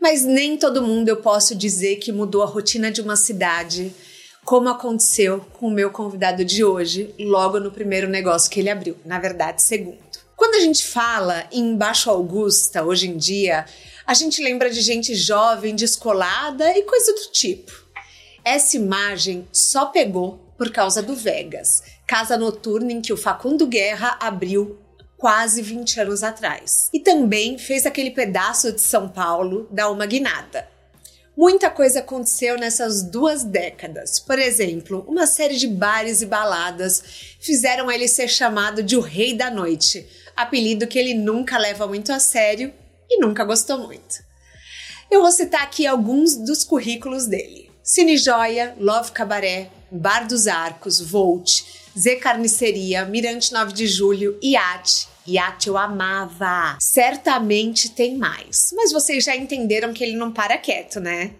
Mas nem todo mundo eu posso dizer que mudou a rotina de uma cidade, como aconteceu com o meu convidado de hoje, logo no primeiro negócio que ele abriu, na verdade, segundo. Quando a gente fala em Baixo Augusta, hoje em dia, a gente lembra de gente jovem, descolada e coisa do tipo. Essa imagem só pegou por causa do Vegas, casa noturna em que o Facundo Guerra abriu quase 20 anos atrás. E também fez aquele pedaço de São Paulo dar uma guinada. Muita coisa aconteceu nessas duas décadas. Por exemplo, uma série de bares e baladas fizeram ele ser chamado de o Rei da Noite, apelido que ele nunca leva muito a sério e nunca gostou muito. Eu vou citar aqui alguns dos currículos dele: Cine Joia, Love Cabaré, Bar dos Arcos, Volt, Z Carniceria, Mirante 9 de Julho, Iate. Iate eu amava. Certamente tem mais. Mas vocês já entenderam que ele não para quieto, né?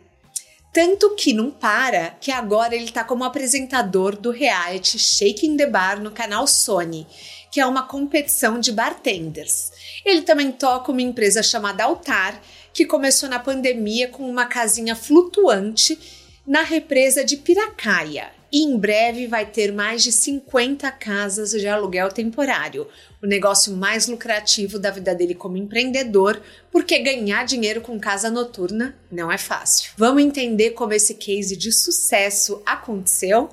Tanto que não para que agora ele tá como apresentador do reality Shaking the Bar no canal Sony, que é uma competição de bartenders. Ele também toca uma empresa chamada Altar, que começou na pandemia com uma casinha flutuante na represa de Piracaia. E em breve vai ter mais de 50 casas de aluguel temporário, o negócio mais lucrativo da vida dele como empreendedor, porque ganhar dinheiro com casa noturna não é fácil. Vamos entender como esse case de sucesso aconteceu?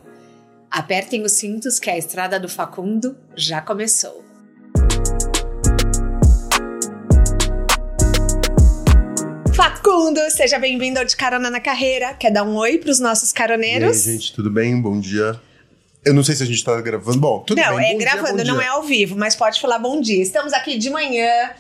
Apertem os cintos que a estrada do Facundo já começou. Facundo, seja bem-vindo ao De Carona na Carreira. Quer dar um oi para os nossos caroneiros? E aí, gente, tudo bem? Bom dia. Eu não sei se a gente está gravando. Bom, tudo não, bem. é bom gravando, dia, não dia. é ao vivo, mas pode falar bom dia. Estamos aqui de manhã.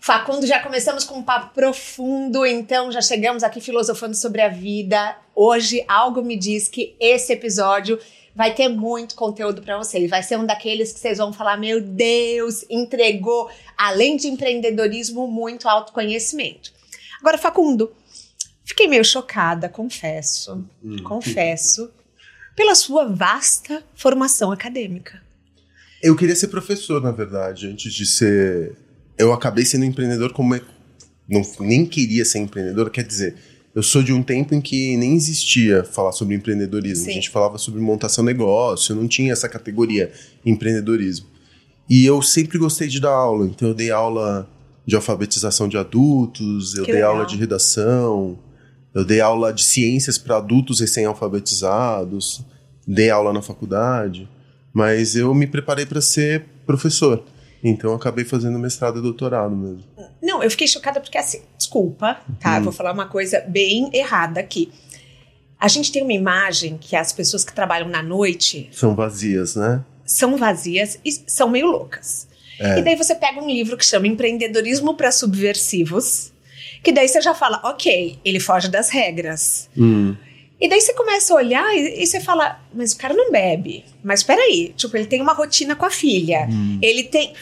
Facundo, já começamos com um papo profundo, então já chegamos aqui filosofando sobre a vida. Hoje, algo me diz que esse episódio vai ter muito conteúdo para vocês. Vai ser um daqueles que vocês vão falar: meu Deus, entregou, além de empreendedorismo, muito autoconhecimento. Agora, Facundo, fiquei meio chocada, confesso, Hum. confesso, pela sua vasta formação acadêmica. Eu queria ser professor, na verdade, antes de ser. Eu acabei sendo empreendedor como. é- Não, nem queria ser empreendedor, quer dizer. Eu sou de um tempo em que nem existia falar sobre empreendedorismo. Sim. A gente falava sobre montação de negócio, não tinha essa categoria empreendedorismo. E eu sempre gostei de dar aula, então eu dei aula de alfabetização de adultos, eu Que dei legal. aula de redação, eu dei aula de ciências para adultos recém-alfabetizados, dei aula na faculdade, mas eu me preparei para ser professor. Então eu acabei fazendo mestrado e doutorado mesmo. Não, eu fiquei chocada porque assim, desculpa, tá? Eu vou falar uma coisa bem errada aqui. A gente tem uma imagem que as pessoas que trabalham na noite São vazias, né? são vazias e são meio loucas. É. E daí você pega um livro que chama Empreendedorismo para Subversivos, que daí você já fala, ok, ele foge das regras. Hum. E daí você começa a olhar e, e você fala, mas o cara não bebe. Mas peraí, tipo, ele tem uma rotina com a filha. Ele tem.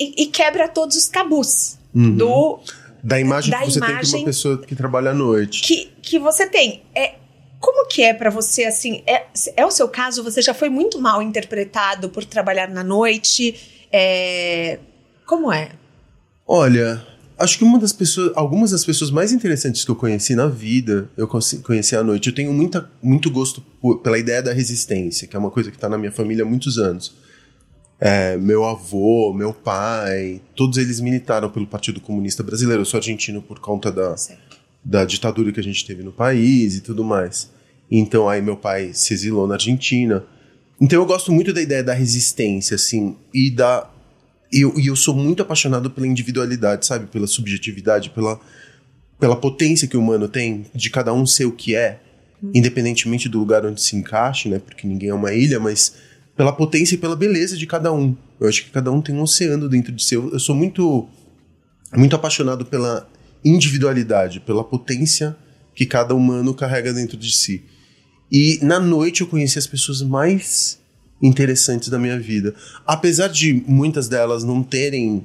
E, e quebra todos os tabus Uhum. do Da imagem Da que você tem de imagem- uma pessoa que trabalha à noite. que, que você tem. É, como que é pra você, assim, é, é o seu caso? Você já foi muito mal interpretado por trabalhar na noite? É, como é? Olha, acho que uma das pessoas, algumas das pessoas mais interessantes que eu conheci na vida, eu conheci, à noite. Eu tenho muita, muito gosto por- pela ideia da resistência, que é uma coisa que está na minha família há muitos anos. É, meu avô, meu pai, todos eles militaram pelo Partido Comunista Brasileiro. Eu sou argentino por conta da, da ditadura que a gente teve no país e tudo mais. Então aí meu pai se exilou na Argentina. Então eu gosto muito da ideia da resistência, assim, e da e eu, e eu sou muito apaixonado pela individualidade, sabe? Pela subjetividade, pela, pela potência que o humano tem de cada um ser o que é, independentemente do lugar onde se encaixe, né? Porque ninguém é uma ilha, mas pela potência e pela beleza de cada um. Eu acho que cada um tem um oceano dentro de si. Eu, eu sou muito, muito apaixonado pela individualidade, pela potência que cada humano carrega dentro de si. E na noite eu conheci as pessoas mais interessantes da minha vida. Apesar de muitas delas não terem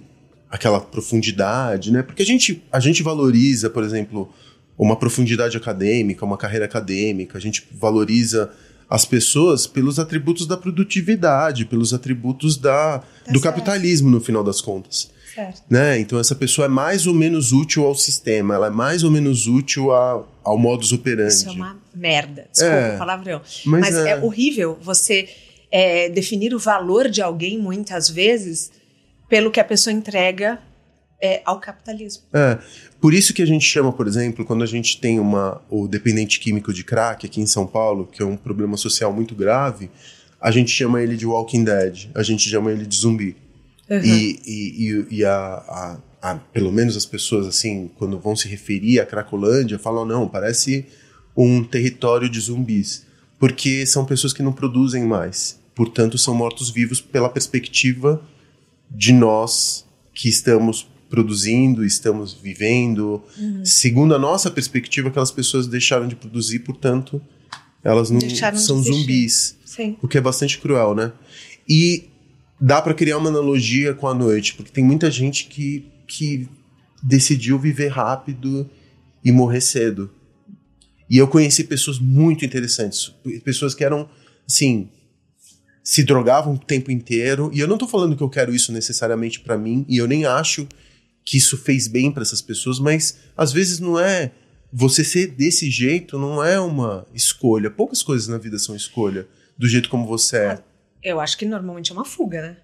aquela profundidade, né? Porque a gente, a gente valoriza, por exemplo, uma profundidade acadêmica, uma carreira acadêmica, a gente valoriza as pessoas pelos atributos da produtividade, pelos atributos da, tá do certo. capitalismo, no final das contas. Certo. Né? Então, essa pessoa é mais ou menos útil ao sistema, ela é mais ou menos útil a, ao modus operandi. Isso é uma merda. Desculpa é, o palavrão. Mas, mas é... é... horrível você é, definir o valor de alguém, muitas vezes, pelo que a pessoa entrega é, ao capitalismo. É. Por isso que a gente chama, por exemplo, quando a gente tem uma, o dependente químico de crack aqui em São Paulo, que é um problema social muito grave, a gente chama ele de Walking Dead, a gente chama ele de zumbi. Uhum. E, e, e, a, a, a, pelo menos as pessoas, assim, quando vão se referir à Cracolândia, falam, não, parece um território de zumbis. Porque são pessoas que não produzem mais. Portanto, são mortos-vivos pela perspectiva de nós que estamos produzindo, estamos vivendo. Uhum. Segundo a nossa perspectiva, aquelas pessoas deixaram de produzir, portanto, elas não deixaram são zumbis. Sim. O que é bastante cruel, né? E dá para criar uma analogia com a noite, porque tem muita gente que, que decidiu viver rápido e morrer cedo. E eu conheci pessoas muito interessantes, pessoas que eram, assim, se drogavam o tempo inteiro. E eu não tô falando que eu quero isso necessariamente para mim, e eu nem acho que isso fez bem para essas pessoas, mas às vezes não é você ser desse jeito não é uma escolha. Poucas coisas na vida são escolha, do jeito como você é. Eu acho que normalmente é uma fuga, né?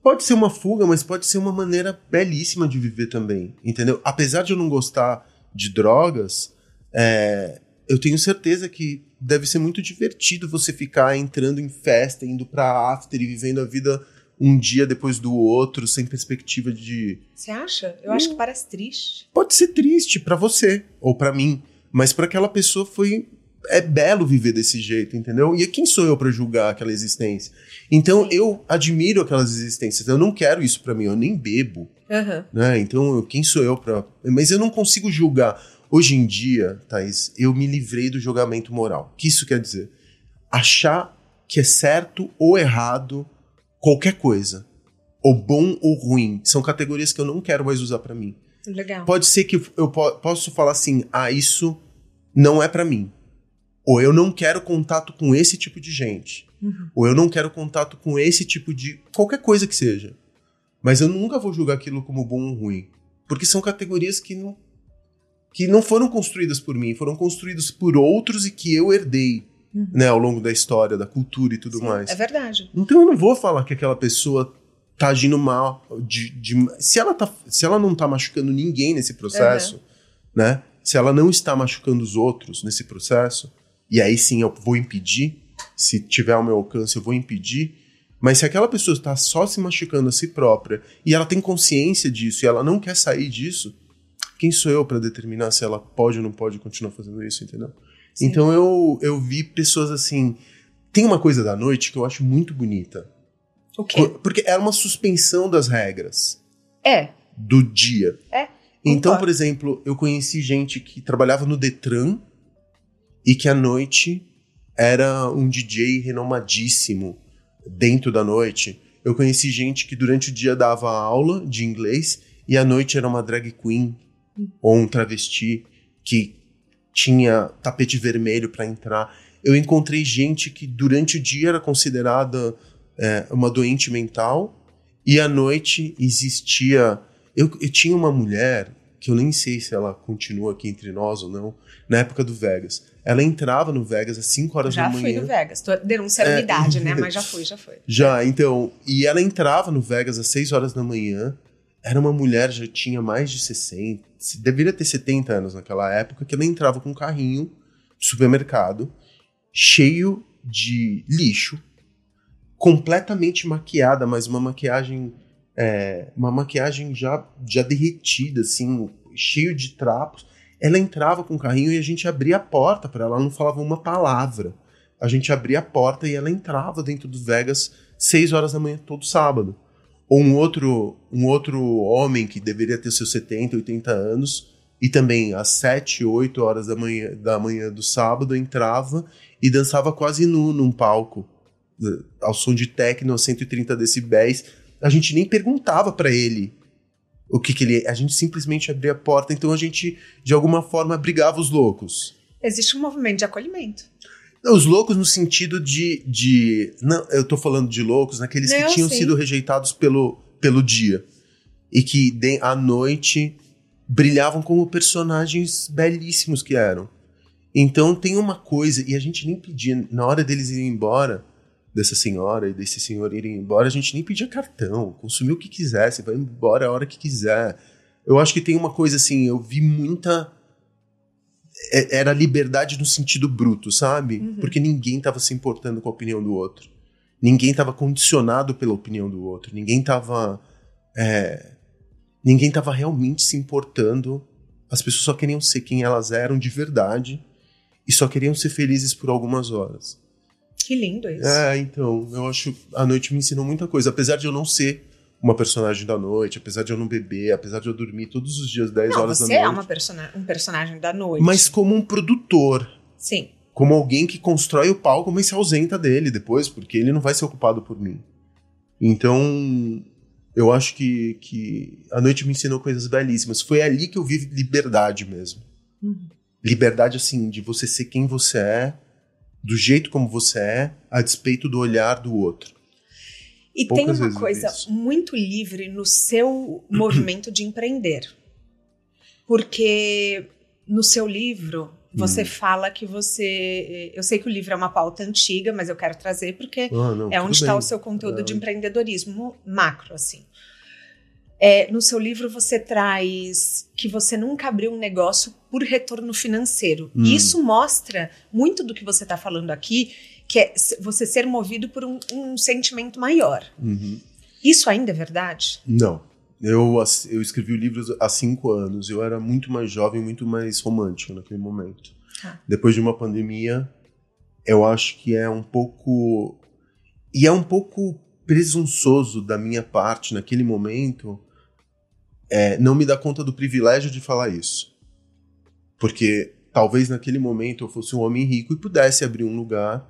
Pode ser uma fuga, mas pode ser uma maneira belíssima de viver também, entendeu? Apesar de eu não gostar de drogas, é, eu tenho certeza que deve ser muito divertido você ficar entrando em festa, indo pra after e vivendo a vida um dia depois do outro, sem perspectiva de. Você acha? Eu hum, acho que parece triste. Pode ser triste para você ou para mim, mas para aquela pessoa foi é belo viver desse jeito, entendeu? E quem sou eu para julgar aquela existência? Então Sim. eu admiro aquelas existências. Eu não quero isso para mim, eu nem bebo, uhum. né? Então quem sou eu para? Mas eu não consigo julgar. Hoje em dia, Thaís, eu me livrei do julgamento moral. O que isso quer dizer? Achar que é certo ou errado qualquer coisa, ou bom ou ruim, são categorias que eu não quero mais usar para mim. Legal. Pode ser que eu posso falar assim, ah, isso não é para mim. Ou eu não quero contato com esse tipo de gente. Uhum. Ou eu não quero contato com esse tipo de. qualquer coisa que seja. Mas eu nunca vou julgar aquilo como bom ou ruim. Porque são categorias que não, que não foram construídas por mim, foram construídas por outros e que eu herdei uhum. né, ao longo da história, da cultura e tudo Sim, mais. É verdade. Então eu não vou falar que aquela pessoa tá agindo mal. De, de, se, ela tá, se ela não tá machucando ninguém nesse processo, uhum. né? Se ela não está machucando os outros nesse processo, e aí sim eu vou impedir, se tiver ao meu alcance, eu vou impedir. Mas se aquela pessoa está só se machucando a si própria e ela tem consciência disso e ela não quer sair disso, quem sou eu para determinar se ela pode ou não pode continuar fazendo isso, entendeu? Sim. Então eu, eu vi pessoas assim. Tem uma coisa da noite que eu acho muito bonita. O quê? Porque é uma suspensão das regras. É. Do dia. É. Então, por exemplo, eu conheci gente que trabalhava no Detran e que à noite era um DJ renomadíssimo dentro da noite. Eu conheci gente que durante o dia dava aula de inglês e à noite era uma drag queen. Ou um travesti que tinha tapete vermelho para entrar. Eu encontrei gente que durante o dia era considerada é, uma doente mental e à noite existia. Eu, eu tinha uma mulher que eu nem sei se ela continua aqui entre nós ou não, na época do Vegas. Ela entrava no Vegas às 5 horas já da manhã. Já fui no Vegas. Tô denunciando é, idade, né? Mas já fui, já foi. Já, então. E ela entrava no Vegas às 6 horas da manhã era uma mulher, já tinha mais de 60, deveria ter 70 anos naquela época, que ela entrava com um carrinho supermercado cheio de lixo, completamente maquiada, mas uma maquiagem é, uma maquiagem já, já derretida, assim, cheio de trapos. Ela entrava com o carrinho e a gente abria a porta para ela, ela não falava uma palavra. A gente abria a porta e ela entrava dentro do Vegas 6 horas da manhã todo sábado. Ou um outro, um outro homem que deveria ter seus 70, 80 anos E também às 7, 8 horas da manhã, da manhã do sábado entrava e dançava quase nu num palco, ao som de techno a 130 decibéis. A gente nem perguntava para ele o que, que ele. A gente simplesmente abria a porta, então a gente, de alguma forma, abrigava os loucos. Existe um movimento de acolhimento. Os loucos no sentido de. de não, eu tô falando de loucos, naqueles não, que tinham sim. sido rejeitados pelo, pelo dia. E que de, à noite brilhavam como personagens belíssimos que eram. Então tem uma coisa, e a gente nem pedia, na hora deles irem embora, dessa senhora e desse senhor irem embora, a gente nem pedia cartão, consumiu o que quisesse, vai embora a hora que quiser. Eu acho que tem uma coisa assim, eu vi muita era liberdade no sentido bruto, sabe? Uhum. Porque ninguém estava se importando com a opinião do outro. Ninguém estava condicionado pela opinião do outro. Ninguém estava. É, ninguém estava realmente se importando. As pessoas só queriam ser quem elas eram de verdade e só queriam ser felizes por algumas horas. Que lindo isso. É, então, eu acho. A noite me ensinou muita coisa. Apesar de eu não ser uma personagem da noite, apesar de eu não beber, apesar de eu dormir todos os dias 10 não, horas da noite. Você é uma persona um personagem da noite. Mas como um produtor. Sim. Como alguém que constrói o palco, mas se ausenta dele depois, porque ele não vai ser ocupado por mim. Então, eu acho que, que a noite me ensinou coisas belíssimas. Foi ali que eu vi liberdade mesmo. Uhum. Liberdade, assim, de você ser quem você é, do jeito como você é, a despeito do olhar do outro. E Poucas tem uma coisa muito livre no seu movimento de empreender. Porque no seu livro você hum. fala que você. Eu sei que o livro é uma pauta antiga, mas eu quero trazer porque ah, não, é onde está o seu conteúdo é. de empreendedorismo macro, assim. É, no seu livro você traz que você nunca abriu um negócio por retorno financeiro. Hum. Isso mostra muito do que você está falando aqui que é você ser movido por um, um sentimento maior. Uhum. Isso ainda é verdade? Não. Eu, eu escrevi o livro há cinco anos. Eu era muito mais jovem, muito mais romântico naquele momento. Ah. Depois de uma pandemia, eu acho que é um pouco. E é um pouco presunçoso da minha parte naquele momento é, não me dar conta do privilégio de falar isso. Porque talvez naquele momento eu fosse um homem rico e pudesse abrir um lugar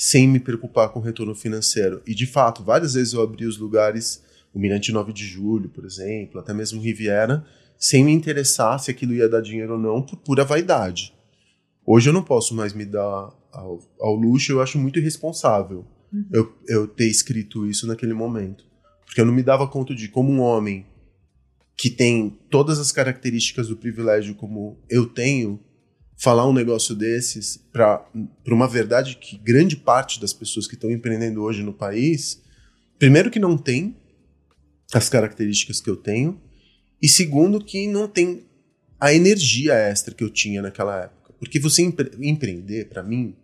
sem me preocupar com o retorno financeiro. E de fato, várias vezes eu abri os lugares, o Mirante 9 de Julho, por exemplo, até mesmo Riviera, sem me interessar se aquilo ia dar dinheiro ou não, por pura vaidade. Hoje eu não posso mais me dar ao, ao luxo, eu acho muito irresponsável uhum. eu, eu ter escrito isso naquele momento. Porque eu não me dava conta de como um homem que tem todas as características do privilégio como eu tenho, falar um negócio desses para uma verdade que grande parte das pessoas que estão empreendendo hoje no país, primeiro que não tem as características que eu tenho, e segundo que não tem a energia extra que eu tinha naquela época. Porque você empre empreender, para mim,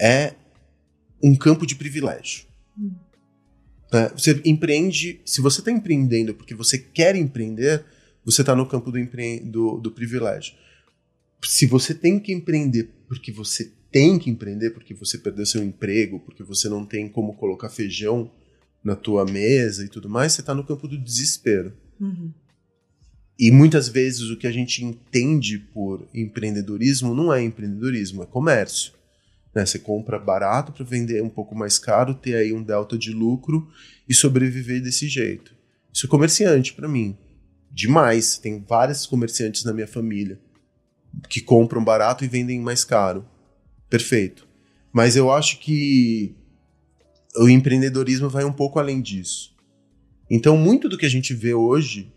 é um campo de privilégio. Hum. É, você empreende, se você está empreendendo porque você quer empreender, você está no campo do, do, do privilégio se você tem que empreender porque você tem que empreender, porque você perdeu seu emprego, porque você não tem como colocar feijão na tua mesa e tudo mais, você está no campo do desespero. Uhum. E muitas vezes o que a gente entende por empreendedorismo não é empreendedorismo, é comércio. Né? Você compra barato para vender um pouco mais caro, ter aí um delta de lucro e sobreviver desse jeito. Isso é comerciante para mim. Demais. Tem vários comerciantes na minha família que compram barato e vendem mais caro. Perfeito. Mas eu acho que o empreendedorismo vai um pouco além disso. Então, muito do que a gente vê hoje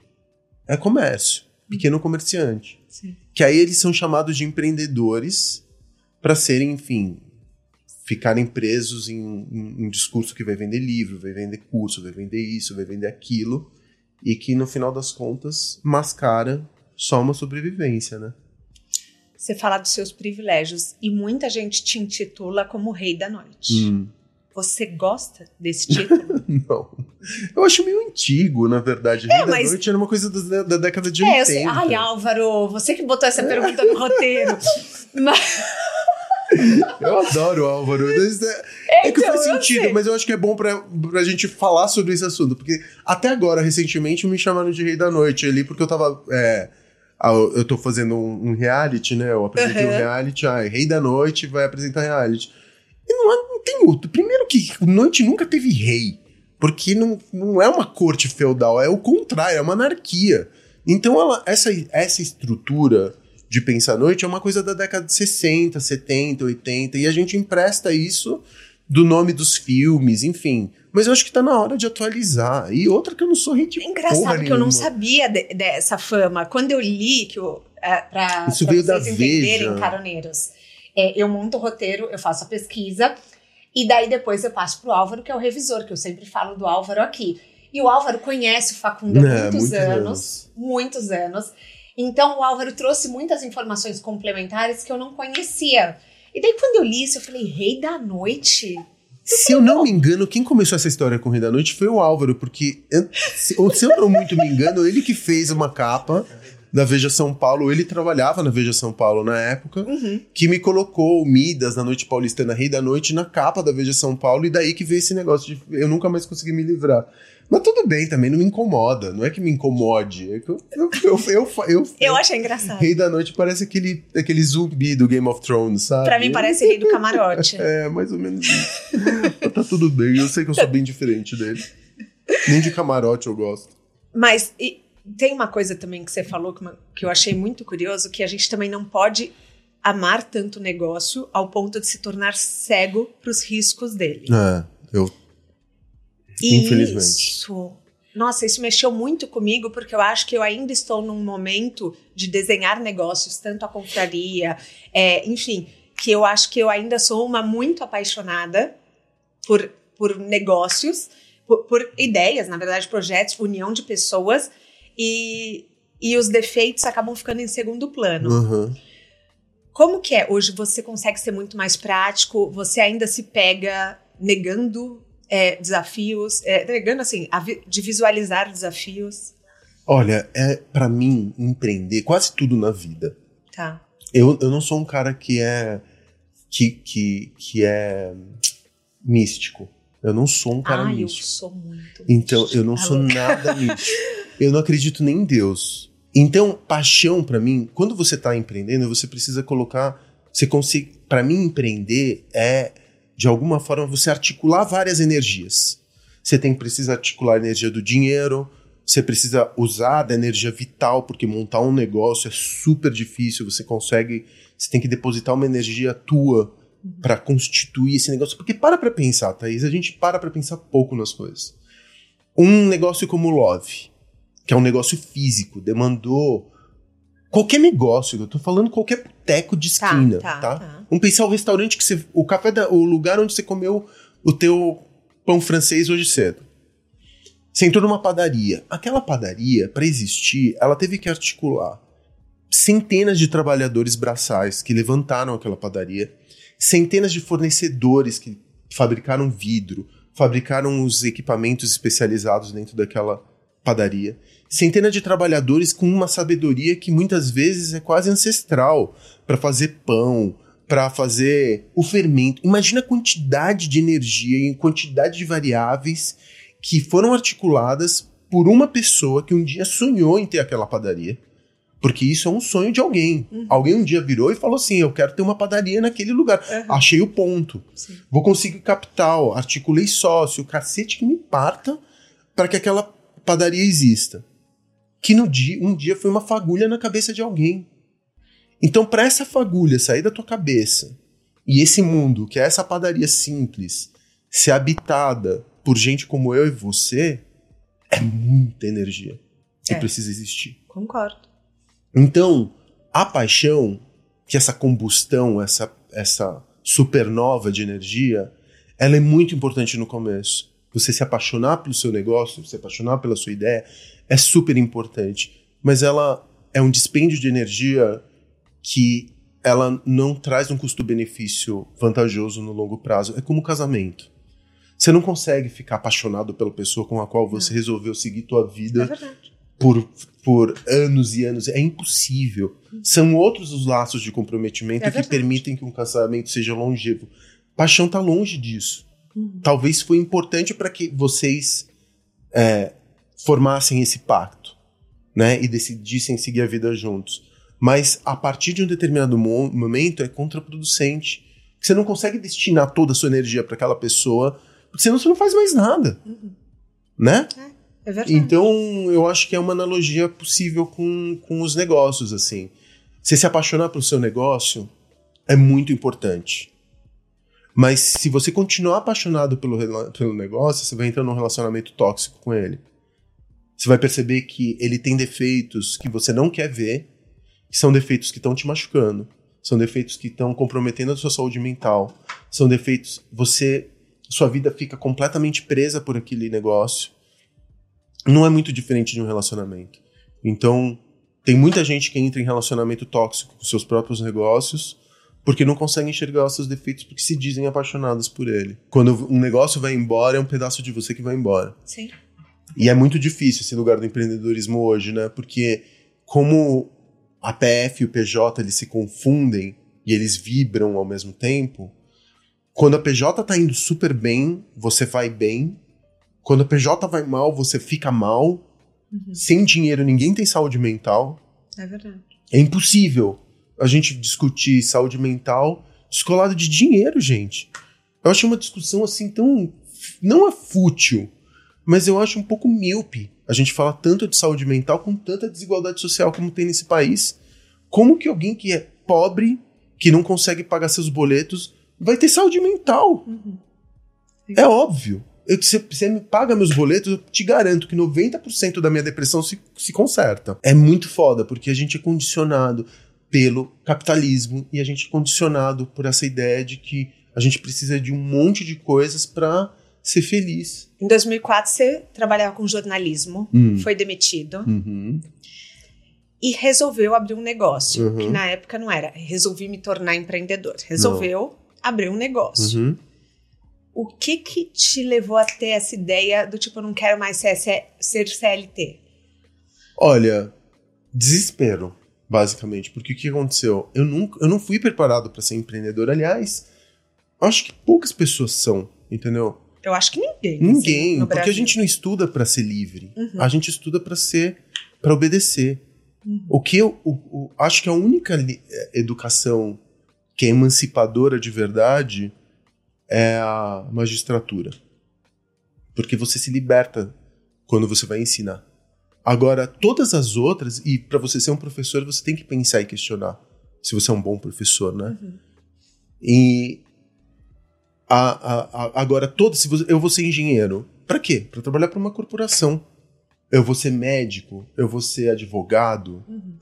é comércio, pequeno comerciante. Sim. Que aí eles são chamados de empreendedores para serem, enfim, ficarem presos em, em um discurso que vai vender livro, vai vender curso, vai vender isso, vai vender aquilo, e que no final das contas mascara só uma sobrevivência, né? Você fala dos seus privilégios e muita gente te intitula como rei da noite. Hum. Você gosta desse título? não. Eu acho meio antigo, na verdade. Rei é, da mas... noite era uma coisa da, da década de é, 80. Eu sei. Ai, Álvaro, você que botou essa pergunta no roteiro. mas... Eu adoro Álvaro. É, é, que faz então, sentido, mas eu acho que é bom pra, pra gente falar sobre esse assunto. Porque até agora, recentemente, me chamaram de Rei da Noite ali, porque eu tava. É, ah, eu tô fazendo um, um reality, né? Eu apresentei uhum. um reality, ah, Rei da Noite vai apresentar reality. E não, não tem outro. Primeiro que Noite nunca teve rei. Porque não, não é uma corte feudal, é o contrário, é uma anarquia. Então, ela, essa, essa estrutura de pensar noite é uma coisa da década de 60, 70, 80, e a gente empresta isso do nome dos filmes, enfim. Mas eu acho que tá na hora de atualizar. E outra que eu não sou hit é Engraçado que eu não sabia de, dessa fama. Quando eu li, que eu, é, pra, Isso pra veio vocês da entenderem, Veja. caroneiros, é, eu monto o roteiro, eu faço a pesquisa, e daí depois eu passo pro Álvaro, que é o revisor, que eu sempre falo do Álvaro aqui. E o Álvaro conhece o Facundo há É, muitos, muitos anos, anos. muitos anos. Então o Álvaro trouxe muitas informações complementares que eu não conhecia. E daí quando eu li isso, eu falei, Rei da Noite? Se eu não me engano, quem começou essa história com o Rei da Noite foi o Álvaro, porque, se, ou se eu não muito me engano, ele que fez uma capa da Veja São Paulo, ele trabalhava na Veja São Paulo na época, Uhum. que me colocou o Midas na Noite Paulistana, Rei da Noite, na capa da Veja São Paulo, e daí que veio esse negócio de eu nunca mais consegui me livrar. Mas tudo bem, também não me incomoda, não é que me incomode, é que eu, eu, eu, eu, eu, Eu achei engraçado. Rei da Noite parece aquele, aquele zumbi do Game of Thrones, sabe? Pra mim parece Rei do Camarote. É, mais ou menos isso. Tá tudo bem, eu sei que eu sou bem diferente dele. Nem de camarote eu gosto. Mas e tem uma coisa também que você falou que, uma- que eu achei muito curioso, que a gente também não pode amar tanto o negócio ao ponto de se tornar cego para os riscos dele. É, eu. Infelizmente. Isso. Nossa, isso mexeu muito comigo, porque eu acho que eu ainda estou num momento de desenhar negócios, tanto a confraria, é, enfim, que eu acho que eu ainda sou uma muito apaixonada por, por negócios, por, por ideias, na verdade, projetos, união de pessoas, e, e os defeitos acabam ficando em segundo plano. Uhum. Como que é? Hoje você consegue ser muito mais prático, você ainda se pega negando é, desafios, é, negando assim, a vi- de visualizar desafios. Olha, é para mim empreender quase tudo na vida. Tá. Eu, eu não sou um cara que é que, que, que é místico. Eu não sou um cara ah, eu místico. sou muito. Então, eu não sou nada místico. Eu não acredito nem em Deus. Então, paixão pra mim, quando você tá empreendendo, você precisa colocar, você consegue, para mim empreender é de alguma forma você articular várias energias. Você tem precisa articular a energia do dinheiro, você precisa usar da energia vital, porque montar um negócio é super difícil, você consegue, você tem que depositar uma energia tua pra constituir esse negócio. Porque para pra pensar, Thaís, a gente para pra pensar pouco nas coisas. Um negócio como o Love, que é um negócio físico, demandou qualquer negócio, eu tô falando qualquer boteco de Tá, esquina, tá, tá? tá. Vamos pensar o restaurante que você, o café da, o lugar onde você comeu o teu pão francês hoje cedo. Você entrou numa padaria. Aquela padaria, para existir, ela teve que articular centenas de trabalhadores braçais que levantaram aquela padaria, centenas de fornecedores que fabricaram vidro, fabricaram os equipamentos especializados dentro daquela padaria, centenas de trabalhadores com uma sabedoria que muitas vezes é quase ancestral para fazer pão, para fazer o fermento. Imagina a quantidade de energia e quantidade de variáveis que foram articuladas por uma pessoa que um dia sonhou em ter aquela padaria. Porque isso é um sonho de alguém. Alguém um dia virou e falou assim: Eu quero ter uma padaria naquele lugar. Uhum. Achei o ponto. Sim. Vou conseguir capital, articulei sócio, cacete que me parta para que aquela padaria exista. Que no dia, um dia foi uma fagulha na cabeça de alguém. Então, para essa fagulha sair da tua cabeça e esse mundo, que é essa padaria simples, ser habitada por gente como eu e você, é muita energia que É. precisa existir. Concordo. Então, a paixão, que essa combustão, essa, essa supernova de energia, ela é muito importante no começo. Você se apaixonar pelo seu negócio, se apaixonar pela sua ideia, é super importante. Mas ela é um dispêndio de energia que ela não traz um custo-benefício vantajoso no longo prazo. É como casamento. Você não consegue ficar apaixonado pela pessoa com a qual você resolveu seguir tua É vida verdade. por, por anos e anos. É impossível. São outros os laços de comprometimento É que verdade. permitem que um casamento seja longevo. Paixão tá longe disso. Uhum. Talvez foi importante para que vocês é, formassem esse pacto. né? E decidissem seguir a vida juntos. Mas a partir de um determinado mo momento é contraproducente. Você não consegue destinar toda a sua energia para aquela pessoa, porque senão você não faz mais nada. Uhum. Né? É, é verdade. Então, eu acho que é uma analogia possível com, com os negócios, assim. Você se apaixonar pelo seu negócio é muito importante. Mas se você continuar apaixonado pelo, pelo negócio, você vai entrar num relacionamento tóxico com ele. Você vai perceber que ele tem defeitos que você não quer ver, que são defeitos que estão te machucando, são defeitos que estão comprometendo a sua saúde mental, são defeitos. Você. Sua vida fica completamente presa por aquele negócio. Não é muito diferente de um relacionamento. Então, tem muita gente que entra em relacionamento tóxico com seus próprios negócios porque não conseguem enxergar os seus defeitos porque se dizem apaixonados por ele. Quando um negócio vai embora, é um pedaço de você que vai embora. Sim. E é muito difícil esse lugar do empreendedorismo hoje, né? Porque como a PF e o PJ eles se confundem e eles vibram ao mesmo tempo, quando a PJ tá indo super bem, você vai bem. Quando a PJ vai mal, você fica mal. Uhum. Sem dinheiro, ninguém tem saúde mental. É verdade. É impossível a gente discutir saúde mental descolado de dinheiro, gente. Eu acho uma discussão assim tão. Não é fútil, mas eu acho um pouco míope. A gente fala tanto de saúde mental com tanta desigualdade social como tem nesse país. Como que alguém que é pobre, que não consegue pagar seus boletos, vai ter saúde mental? Uhum. É óbvio. Eu, se você me paga meus boletos, eu te garanto que 90% da minha depressão se, se conserta. É muito foda, porque a gente é condicionado pelo capitalismo e a gente é condicionado por essa ideia de que a gente precisa de um monte de coisas para ser feliz. Em 2004 você trabalhava com jornalismo, hum. foi demitido uhum. e resolveu abrir um negócio uhum. que na época não era. Resolvi me tornar empreendedor. Resolveu não. abrir um negócio. Uhum. O que que te levou a ter essa ideia do tipo eu não quero mais ser, ser CLT? Olha, desespero basicamente. Porque o que aconteceu? Eu, nunca, eu não fui preparado para ser empreendedor. Aliás, acho que poucas pessoas são, entendeu? Eu acho que ninguém. Ninguém, assim, porque a gente não estuda para ser livre. Uhum. A gente estuda para ser, para obedecer. Uhum. O que eu o, o, acho que a única é, educação que é emancipadora de verdade é a magistratura. Porque você se liberta quando você vai ensinar. Agora, todas as outras, e para você ser um professor, você tem que pensar e questionar se você é um bom professor, né? Uhum. E a, a, agora, todas, se eu vou ser engenheiro, para quê? Para trabalhar para uma corporação. Eu vou ser médico, eu vou ser advogado, uhum.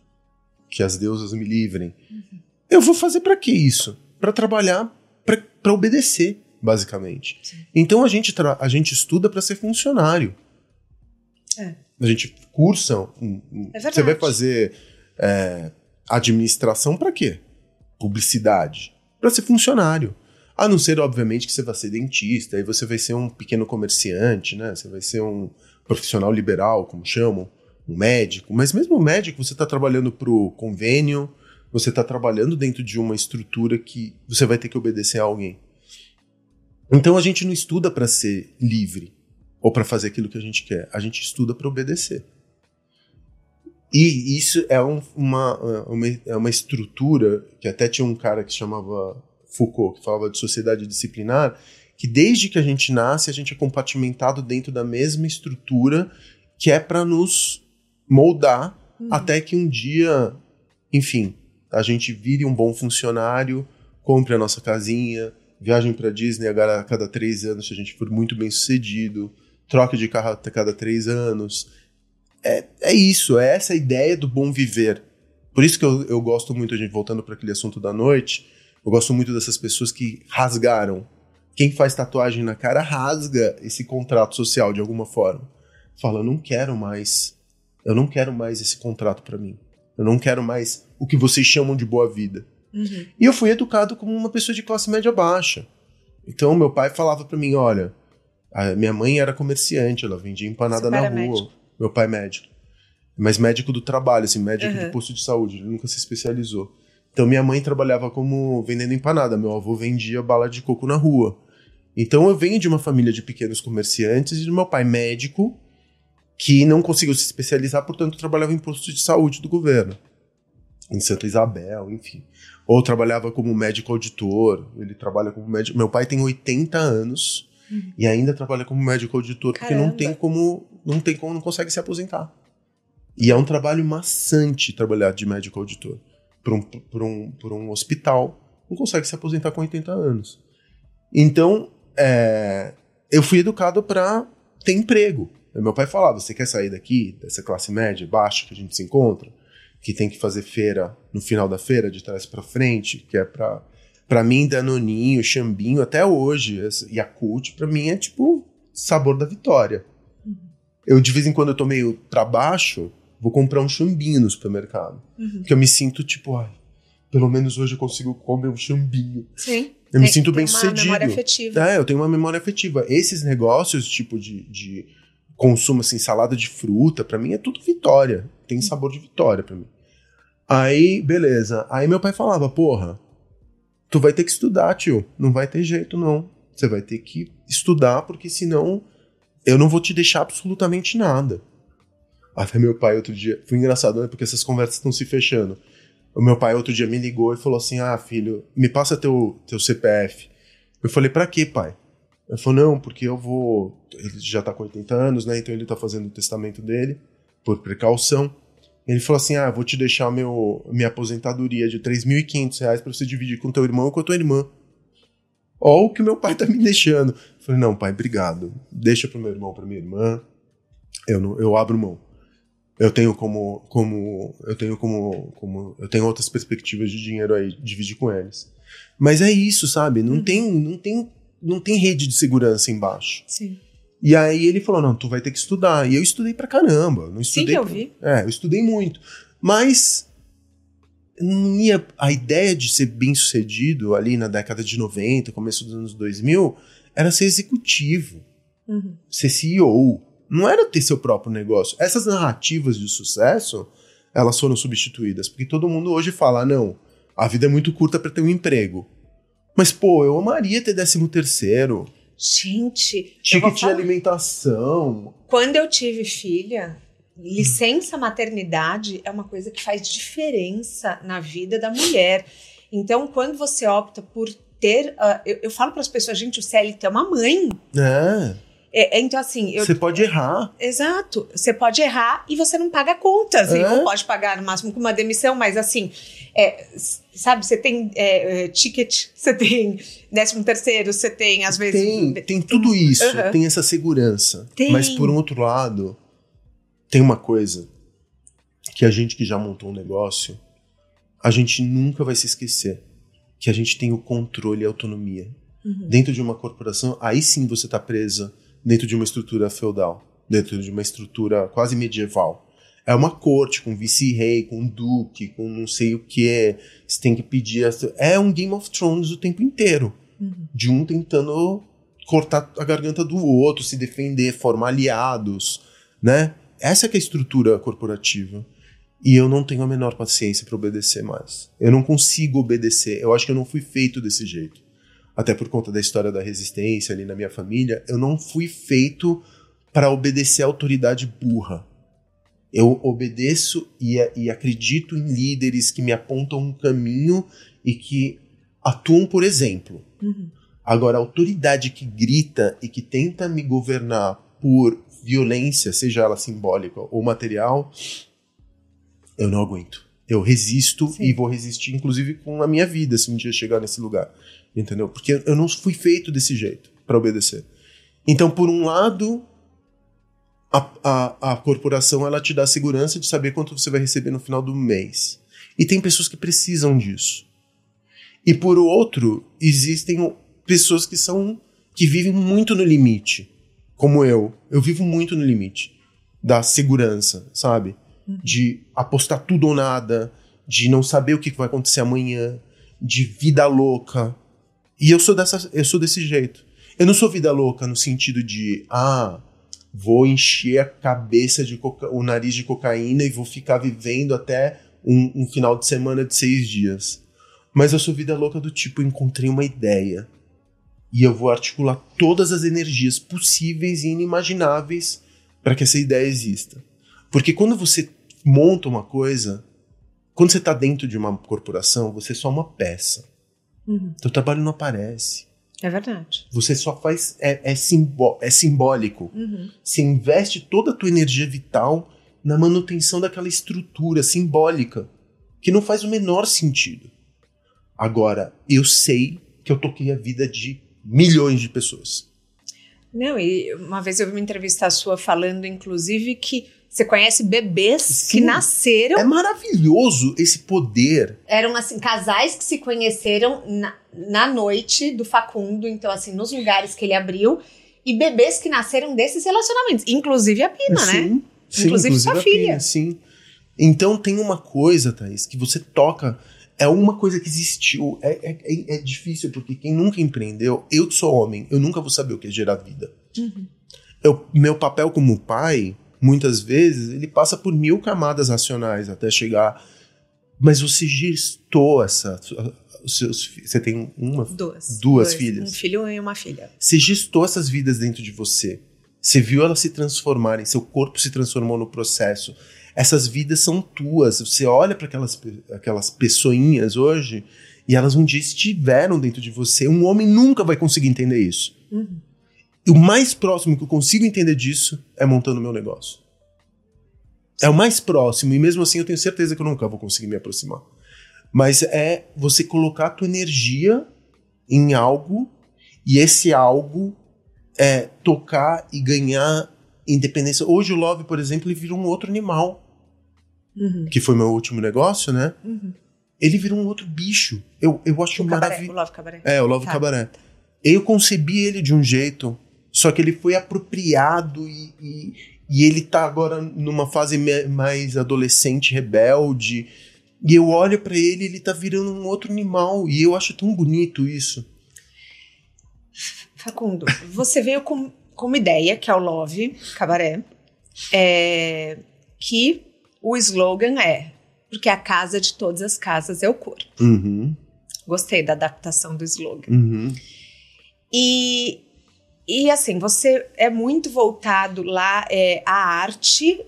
que as deusas me livrem. Uhum. Eu vou fazer para que isso? Para trabalhar, para obedecer, basicamente. Sim. Então a gente, a gente estuda para ser funcionário. É a gente cursa. Um, um, é você vai fazer é, administração para quê? Publicidade. Para ser funcionário. A não ser, obviamente, que você vai ser dentista, aí você vai ser um pequeno comerciante, né? Você vai ser um profissional liberal, como chamam, um médico. Mas mesmo médico, você está trabalhando para o convênio, você está trabalhando dentro de uma estrutura que você vai ter que obedecer a alguém. Então a gente não estuda para ser livre ou para fazer aquilo que a gente quer. A gente estuda para obedecer. E isso é um, uma, uma, é uma estrutura que até tinha um cara que chamava Foucault, que falava de sociedade disciplinar, que desde que a gente nasce, a gente é compartimentado dentro da mesma estrutura que é para nos moldar uhum. até que um dia, enfim, a gente vire um bom funcionário, compre a nossa casinha, viajem para Disney agora a cada três anos se a gente for muito bem sucedido, troca de carro a cada três anos. É, é isso, é essa ideia do bom viver. Por isso que eu, eu gosto muito, a gente voltando para aquele assunto da noite, eu gosto muito dessas pessoas que rasgaram. Quem faz tatuagem na cara rasga esse contrato social de alguma forma. Fala, eu não quero mais. Eu não quero mais esse contrato para mim. Eu não quero mais o que vocês chamam de boa vida. Uhum. E eu fui educado como uma pessoa de classe média baixa. Então meu pai falava para mim, olha, a minha mãe era comerciante, ela vendia empanada na rua. Médico. Meu pai é médico. Mas médico do trabalho, assim, médico uhum. do posto de saúde, ele nunca se especializou. Então minha mãe trabalhava como vendendo empanada, meu avô vendia bala de coco na rua. Então eu venho de uma família de pequenos comerciantes e do meu pai médico, que não conseguiu se especializar, portanto trabalhava em posto de saúde do governo, em Santa Isabel, enfim. Ou trabalhava como médico auditor, ele trabalha como médico. Meu pai tem 80 anos uhum. e ainda trabalha como médico auditor Caramba. porque não tem como, não tem como, não consegue se aposentar. E é um trabalho maçante trabalhar de médico auditor para um, por um, por um hospital, não consegue se aposentar com 80 anos. Então, é, eu fui educado para ter emprego. Meu pai falava: você quer sair daqui, dessa classe média, baixa que a gente se encontra, que tem que fazer feira no final da feira, de trás para frente, que é para para mim Danoninho, Xambinho, até hoje, Yakult, para mim é tipo sabor da vitória. Uhum. Eu de vez em quando eu tô meio para baixo, vou comprar um chambinho no supermercado, uhum. porque eu me sinto tipo, ai, pelo menos hoje eu consigo comer um chambinho. Sim. Eu me sinto bem sucedido. Uma memória afetiva. É, eu tenho uma memória afetiva. Esses negócios, tipo de, de consumo, assim, salada de fruta, para mim é tudo vitória. Tem sabor de vitória para mim. Aí, beleza. Aí meu pai falava, porra, tu vai ter que estudar, tio. Não vai ter jeito, não. Você vai ter que estudar, porque senão eu não vou te deixar absolutamente nada. Até meu pai outro dia. Foi engraçado, né? Porque essas conversas estão se fechando. O meu pai outro dia me ligou e falou assim: Ah, filho, me passa teu, teu CPF. Eu falei: Pra quê, pai? Ele falou: Não, porque eu vou. Ele já tá com 80 anos, né? Então ele tá fazendo o testamento dele, por precaução. Ele falou assim: Ah, vou te deixar meu, minha aposentadoria de 3.500 reais pra você dividir com teu irmão ou com a tua irmã. Olha o que meu pai tá me deixando. Eu falei: Não, pai, obrigado. Deixa pro meu irmão, pra minha irmã. Eu, não, eu abro mão eu tenho como como eu tenho como como eu tenho outras perspectivas de dinheiro aí dividir com eles. Mas é isso sabe? Não uhum. tem não tem não tem rede de segurança embaixo. Sim. E aí ele falou não tu vai ter que estudar. E eu estudei pra caramba. Não estudei sim eu vi. É eu estudei muito. Mas não ia, a ideia de ser bem sucedido ali na década de 90 começo dos anos 2000 era ser executivo uhum. ser CEO não era ter seu próprio negócio. Essas narrativas de sucesso, elas foram substituídas, porque todo mundo hoje fala, ah, não, a vida é muito curta para ter um emprego. Mas, pô, eu amaria ter décimo terceiro. Gente, ticket de alimentação. Quando eu tive filha, licença maternidade é uma coisa que faz diferença na vida da mulher. Então, quando você opta por ter. Uh, eu, eu, falo para as pessoas, gente, o CLT é uma mãe. É. É, é, então, assim. Você pode errar. Exato. Você pode errar e você não paga contas. É. Ou pode pagar no máximo com uma demissão, mas assim. É, sabe, você tem é, é ticket, você tem décimo terceiro, você tem, às vezes. Tem, tem tudo isso, uhum. tem essa segurança. Tem. Mas por um outro lado, tem uma coisa que a gente que já montou um negócio, a gente nunca vai se esquecer. Que a gente tem o controle e a autonomia. Uhum. Dentro de uma corporação, aí sim você está presa dentro de uma estrutura feudal, dentro de uma estrutura quase medieval. É uma corte com vice-rei, com duque, com não sei o que. Você tem que pedir. É um Game of Thrones o tempo inteiro. Uhum. De um tentando cortar a garganta do outro, se defender, formar aliados, né? Essa é, é a estrutura corporativa. E eu não tenho a menor paciência para obedecer mais. Eu não consigo obedecer. Eu acho que eu não fui feito desse jeito até por conta da história da resistência ali na minha família, eu não fui feito para obedecer a autoridade burra. Eu obedeço e, e acredito em líderes que me apontam um caminho e que atuam por exemplo. Uhum. Agora, a autoridade que grita e que tenta me governar por violência, seja ela simbólica ou material, eu não aguento. Eu resisto Sim. e vou resistir, inclusive, com a minha vida, se um dia chegar nesse lugar entendeu? Porque eu não fui feito desse jeito para obedecer. Então, por um lado, a, a, a corporação ela te dá a segurança de saber quanto você vai receber no final do mês. E tem pessoas que precisam disso. E por outro, existem pessoas que são que vivem muito no limite, como eu. Eu vivo muito no limite da segurança, sabe? Uhum. De apostar tudo ou nada, de não saber o que vai acontecer amanhã, de vida louca, e eu sou, dessa, eu sou desse jeito. Eu não sou vida louca no sentido de, ah, vou encher a cabeça de o nariz de cocaína e vou ficar vivendo até um, um, final de semana de seis dias. Mas eu sou vida louca do tipo, encontrei uma ideia e eu vou articular todas as energias possíveis e inimagináveis para que essa ideia exista. Porque quando você monta uma coisa, quando você está dentro de uma corporação, você é só uma peça. Uhum. Teu trabalho não aparece. É verdade. Você só faz. É, é, simbó é simbólico. Uhum. Você investe toda a tua energia vital na manutenção daquela estrutura simbólica, que não faz o menor sentido. Agora, eu sei que eu toquei a vida de milhões de pessoas. Não, e uma vez eu vi uma entrevista sua falando, inclusive, que você conhece bebês Sim. que nasceram. É maravilhoso esse poder. Eram, assim, casais que se conheceram na, na noite do Facundo, então, assim, nos lugares que ele abriu, e bebês que nasceram desses relacionamentos, inclusive a Pina, né? sim, sim, Inclusive sua a filha. Pina, sim. Então tem uma coisa, Thaís, que você toca. É uma coisa que existiu. É, é, é- é difícil, porque quem nunca empreendeu, eu que sou homem, eu nunca vou saber o que é gerar vida. Uhum. Eu- meu papel como pai, muitas vezes, ele passa por mil camadas racionais até chegar. Mas você gestou essa. Seus, você tem uma. Duas. Duas Dois. filhas. Um filho e uma filha. Você gestou essas vidas dentro de você. Você viu elas se transformarem, seu corpo se transformou no processo. Essas vidas são tuas. Você olha para aquelas, aquelas pessoinhas hoje e elas um dia estiveram dentro de você. Um homem nunca vai conseguir entender isso. Uhum. E o mais próximo que eu consigo entender disso é montando meu negócio. É o mais próximo, e mesmo assim eu tenho certeza que eu nunca vou conseguir me aproximar. Mas é você colocar a tua energia em algo e esse algo é tocar e ganhar independência. Hoje o Love, por exemplo, ele virou um outro animal, Uhum. que foi meu último negócio, né? Uhum. Ele virou um outro bicho. Eu, eu acho O cabaré, o maravilhoso. Love Cabaré. É, o Love Tá. Cabaré. Eu concebi ele de um jeito, só que ele foi apropriado e, e, e ele tá agora numa fase mais adolescente, rebelde. E eu olho pra ele e ele tá virando um outro animal. E eu acho tão bonito isso. Facundo, você veio com, com uma ideia, que é o Love Cabaré, é, que o slogan é porque a casa de todas as casas é o corpo. Uhum, Gostei da adaptação do slogan. uhum. E, e assim, você é muito voltado lá é, à arte,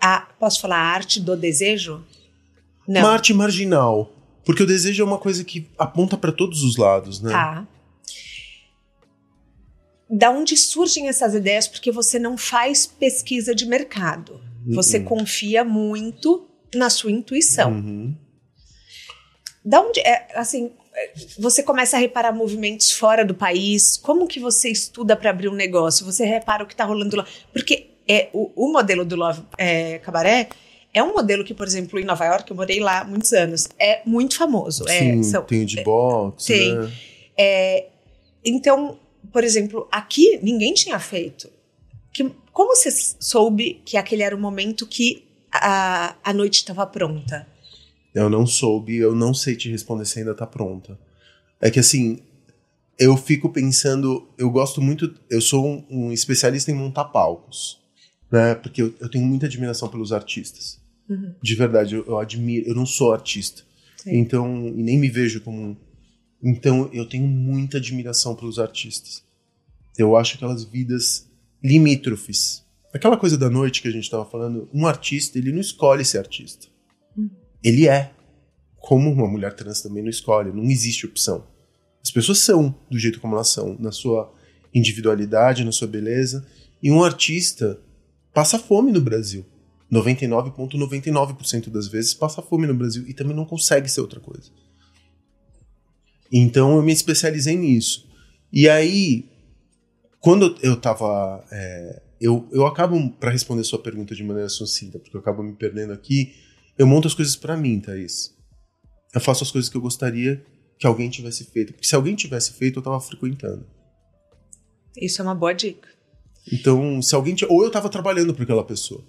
a, posso falar a arte do desejo? Não. Uma arte marginal. Porque o desejo é uma coisa que aponta pra todos os lados, né? Tá. Da onde surgem essas ideias? Porque você não faz pesquisa de mercado. Você Uhum. confia muito na sua intuição. Uhum. Da onde é assim? É, Você começa a reparar movimentos fora do país. Como que você estuda para abrir um negócio? Você repara o que está rolando lá? Porque é o, o modelo do Love é, Cabaré é um modelo que, por exemplo, em Nova York, eu morei lá muitos anos, é muito famoso. É, Sim, são- tem de boxe, tem. né? É, então, por exemplo, aqui ninguém tinha feito. Que, como você soube que aquele era o momento que a, a noite estava pronta? Eu não soube, eu não sei te responder se ainda tá pronta. É que assim, eu fico pensando, eu gosto muito, eu sou um, um especialista em montar palcos, né? Porque eu, eu tenho muita admiração pelos artistas. Uhum. De verdade, eu, eu admiro, eu não sou artista. Sim. Então, e nem me vejo como um. Então, eu tenho muita admiração pelos artistas. Eu acho aquelas vidas limítrofes. Aquela coisa da noite que a gente tava falando, um artista, ele não escolhe ser artista. Ele é. Como uma mulher trans também não escolhe, não existe opção. As pessoas são do jeito como elas são, na sua individualidade, na sua beleza. E um artista passa fome no Brasil. 99,99% das vezes passa fome no Brasil e também não consegue ser outra coisa. Então eu me especializei nisso. E aí, quando eu tava. é, eu, eu acabo, para responder sua pergunta de maneira sucinta, porque eu acabo me perdendo aqui, eu monto as coisas para mim, Thaís. Eu faço as coisas que eu gostaria que alguém tivesse feito. Porque se alguém tivesse feito, eu tava frequentando. Isso é uma boa dica. Então, se alguém. Ou eu tava trabalhando para aquela pessoa.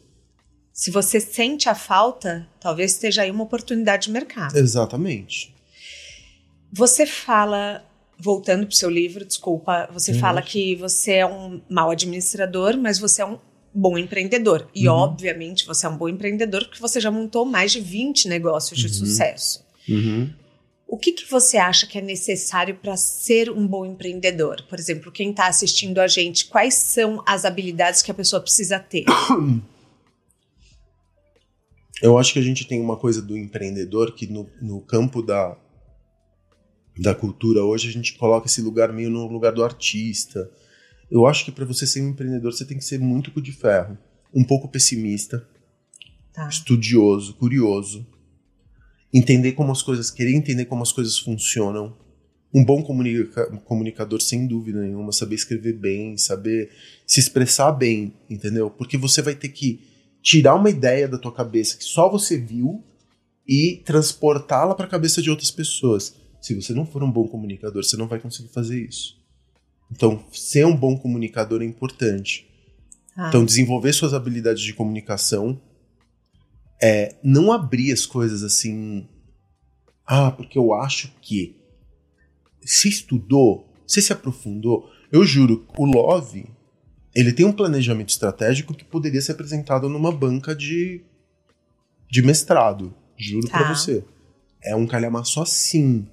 Se você sente a falta, talvez esteja aí uma oportunidade de mercado. Exatamente. Você fala, voltando para o seu livro, desculpa, você Uhum. fala que você é um mau administrador, mas você é um bom empreendedor. E, Uhum. obviamente, você é um bom empreendedor porque você já montou mais de 20 negócios de Uhum. sucesso. Uhum. O que, que você acha que é necessário para ser um bom empreendedor? Por exemplo, quem está assistindo a gente, quais são as habilidades que a pessoa precisa ter? Eu acho que a gente tem uma coisa do empreendedor que no, no campo da, da cultura hoje a gente coloca esse lugar meio no lugar do artista. Eu acho que para você ser um empreendedor você tem que ser muito cu de ferro, um pouco pessimista, Tá. estudioso, curioso, entender como as coisas, querer entender como as coisas funcionam. Um bom comunica- comunicador, sem dúvida nenhuma, saber escrever bem, saber se expressar bem, entendeu? Porque você vai ter que tirar uma ideia da tua cabeça que só você viu e transportá-la para a cabeça de outras pessoas. Se você não for um bom comunicador, você não vai conseguir fazer isso. Então, ser um bom comunicador é importante. Tá. Então, desenvolver suas habilidades de comunicação é não abrir as coisas assim. Ah, porque eu acho que. Se estudou, se se aprofundou. Eu juro, o Love, ele tem um planejamento estratégico que poderia ser apresentado numa banca de, de mestrado. Juro Tá. pra você. É um calhamaço assim.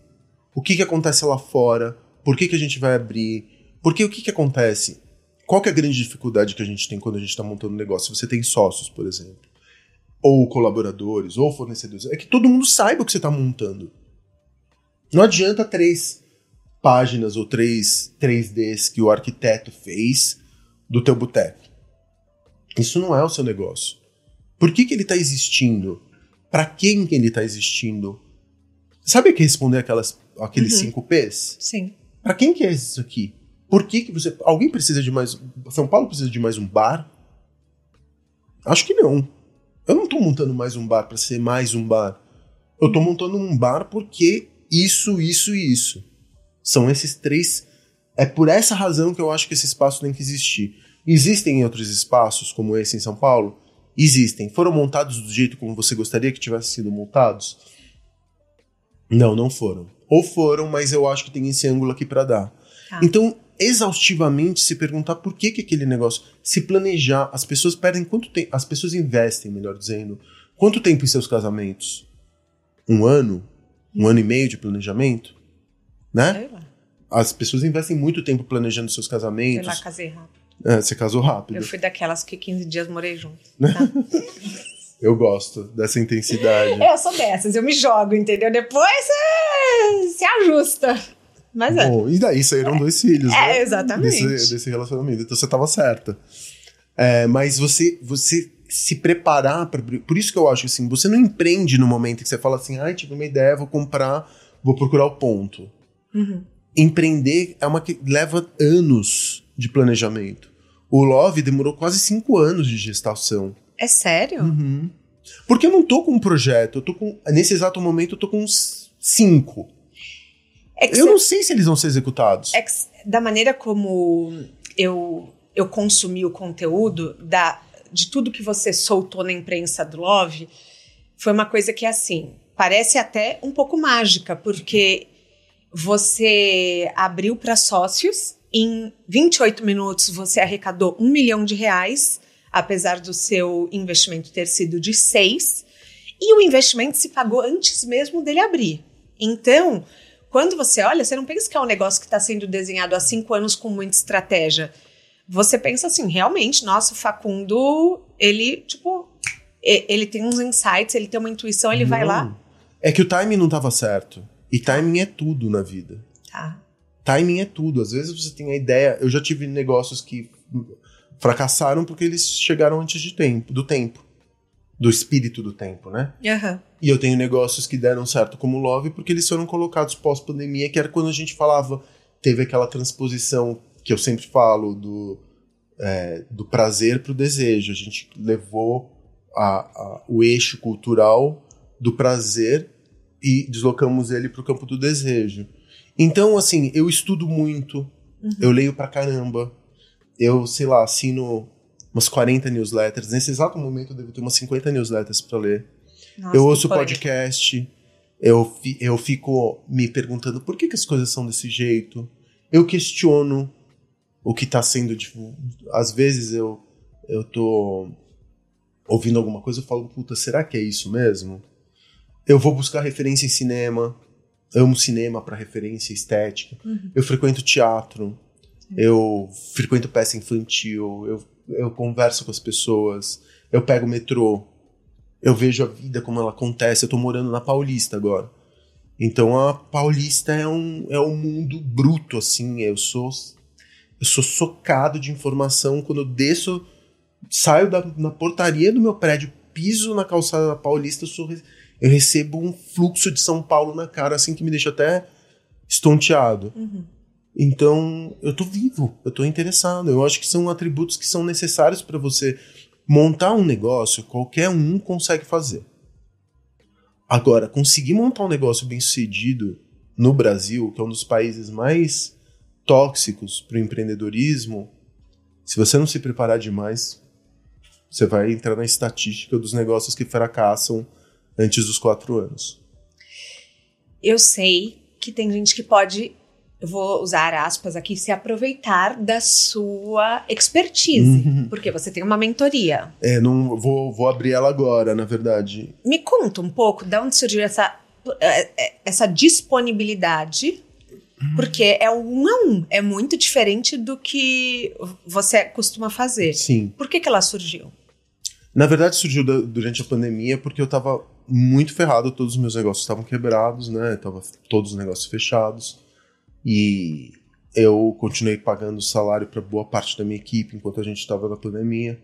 O que que acontece lá fora? Por que que a gente vai abrir? Porque o que que acontece? Qual que é a grande dificuldade que a gente tem quando a gente está montando um negócio? Você tem sócios, por exemplo, ou colaboradores, ou fornecedores. É que todo mundo saiba o que você está montando. Não adianta três páginas ou três 3Ds que o arquiteto fez do teu boteco. Isso não é o seu negócio. Por que, que ele está existindo? Para quem que ele está existindo? Sabe o que responder aquelas, aqueles Uhum. cinco P's? Sim. Pra quem que é isso aqui? Por que que você... Alguém precisa de mais... São Paulo precisa de mais um bar? Acho que não. Eu não tô montando mais um bar pra ser mais um bar. Eu tô montando um bar porque isso, isso e isso. São esses três... É por essa razão que eu acho que esse espaço tem que existir. Existem outros espaços como esse em São Paulo? Existem. Foram montados do jeito como você gostaria que tivessem sido montados? Não, não foram. Ou foram, mas eu acho que tem esse ângulo aqui pra dar. Tá. Então, exaustivamente se perguntar por que que aquele negócio, se planejar, as pessoas perdem quanto tempo, as pessoas investem, melhor dizendo, quanto tempo em seus casamentos? Um ano? Um ano e meio de planejamento? Né? Sei lá. As pessoas investem muito tempo planejando seus Sei casamentos. lá, casei rápido. É, você casou rápido. Eu fui daquelas que 15 dias morei junto. Eu gosto dessa intensidade. Eu sou dessas, eu me jogo, entendeu? Depois é, se ajusta. Mas é. Bom, e daí saíram dois filhos, É, né? exatamente. Desse, desse relacionamento. Então você tava certa. É, mas você, você se preparar para Por isso que eu acho assim, você não empreende no momento que você fala assim, ai, tive uma ideia, vou comprar, vou procurar o ponto. Uhum. Empreender é uma que leva anos de planejamento. O Love demorou quase cinco anos de gestação. É sério? Uhum. Porque eu não tô com um projeto, eu tô com. Nesse exato momento, eu tô com uns cinco. É Eu não sei se eles vão ser executados. é que da maneira como eu, eu consumi o conteúdo, da, de tudo que você soltou na imprensa do Love, foi uma coisa que, assim, parece até um pouco mágica, porque você abriu para sócios, em 28 minutos você arrecadou um milhão de reais, apesar do seu investimento ter sido de seis, e o investimento se pagou antes mesmo dele abrir. Então, quando você olha, você não pensa que é um negócio que está sendo desenhado há cinco anos com muita estratégia. Você pensa assim, realmente, nossa, o Facundo, ele, tipo, ele tem uns insights, ele tem uma intuição, ele vai Não. lá. É que o timing não tava certo. E timing é tudo na vida. Tá. Timing é tudo. Às vezes você tem a ideia. Eu já tive negócios que fracassaram porque eles chegaram antes de tempo, do tempo. Do espírito do tempo, né? Aham. E eu tenho negócios que deram certo como Love porque eles foram colocados pós-pandemia, que era quando a gente falava, teve aquela transposição que eu sempre falo do, é, do prazer para o desejo. A gente levou a- a- o eixo cultural do prazer e deslocamos ele para o campo do desejo. Então, assim, eu estudo muito, eu leio pra caramba, eu, sei lá, assino umas 40 newsletters. Nesse exato momento eu devo ter umas 50 newsletters para ler Nossa, eu ouço podcast, eu, eu fico me perguntando por que, que as coisas são desse jeito. Eu questiono o que tá sendo. Tipo, às vezes eu, eu tô ouvindo alguma coisa e falo, puta, será que é isso mesmo? Eu vou buscar referência em cinema. amo cinema para referência estética. Uhum. Eu frequento teatro, eu frequento peça infantil, eu, eu converso com as pessoas, eu pego o metrô, eu vejo a vida como ela acontece. Eu tô morando na Paulista agora. Então a Paulista é um, é um mundo bruto, assim. Eu sou, eu sou socado de informação quando eu desço, saio da, na portaria do meu prédio, piso na calçada da Paulista, eu, sou, eu recebo um fluxo de São Paulo na cara, assim, que me deixa até estonteado. Uhum. Então, eu tô vivo, eu tô interessado. Eu acho que são atributos que são necessários para você montar um negócio. Qualquer um consegue fazer. Agora, conseguir montar um negócio bem sucedido no Brasil, que é um dos países mais tóxicos para o empreendedorismo, se você não se preparar demais, você vai entrar na estatística dos negócios que fracassam antes dos quatro anos. Eu sei que tem gente que pode eu vou usar aspas aqui, se aproveitar da sua expertise, uhum. porque você tem uma mentoria. É, não vou, vou abrir ela agora, na verdade. Me conta um pouco de onde surgiu essa, é, é, essa disponibilidade, porque é um a um, é muito diferente do que você costuma fazer. Sim. Por que, que ela surgiu? Na verdade, surgiu durante a pandemia porque eu tava muito ferrado, todos os meus negócios estavam quebrados, né? Tava todos os negócios fechados. E eu continuei pagando salário para boa parte da minha equipe enquanto a gente estava na pandemia.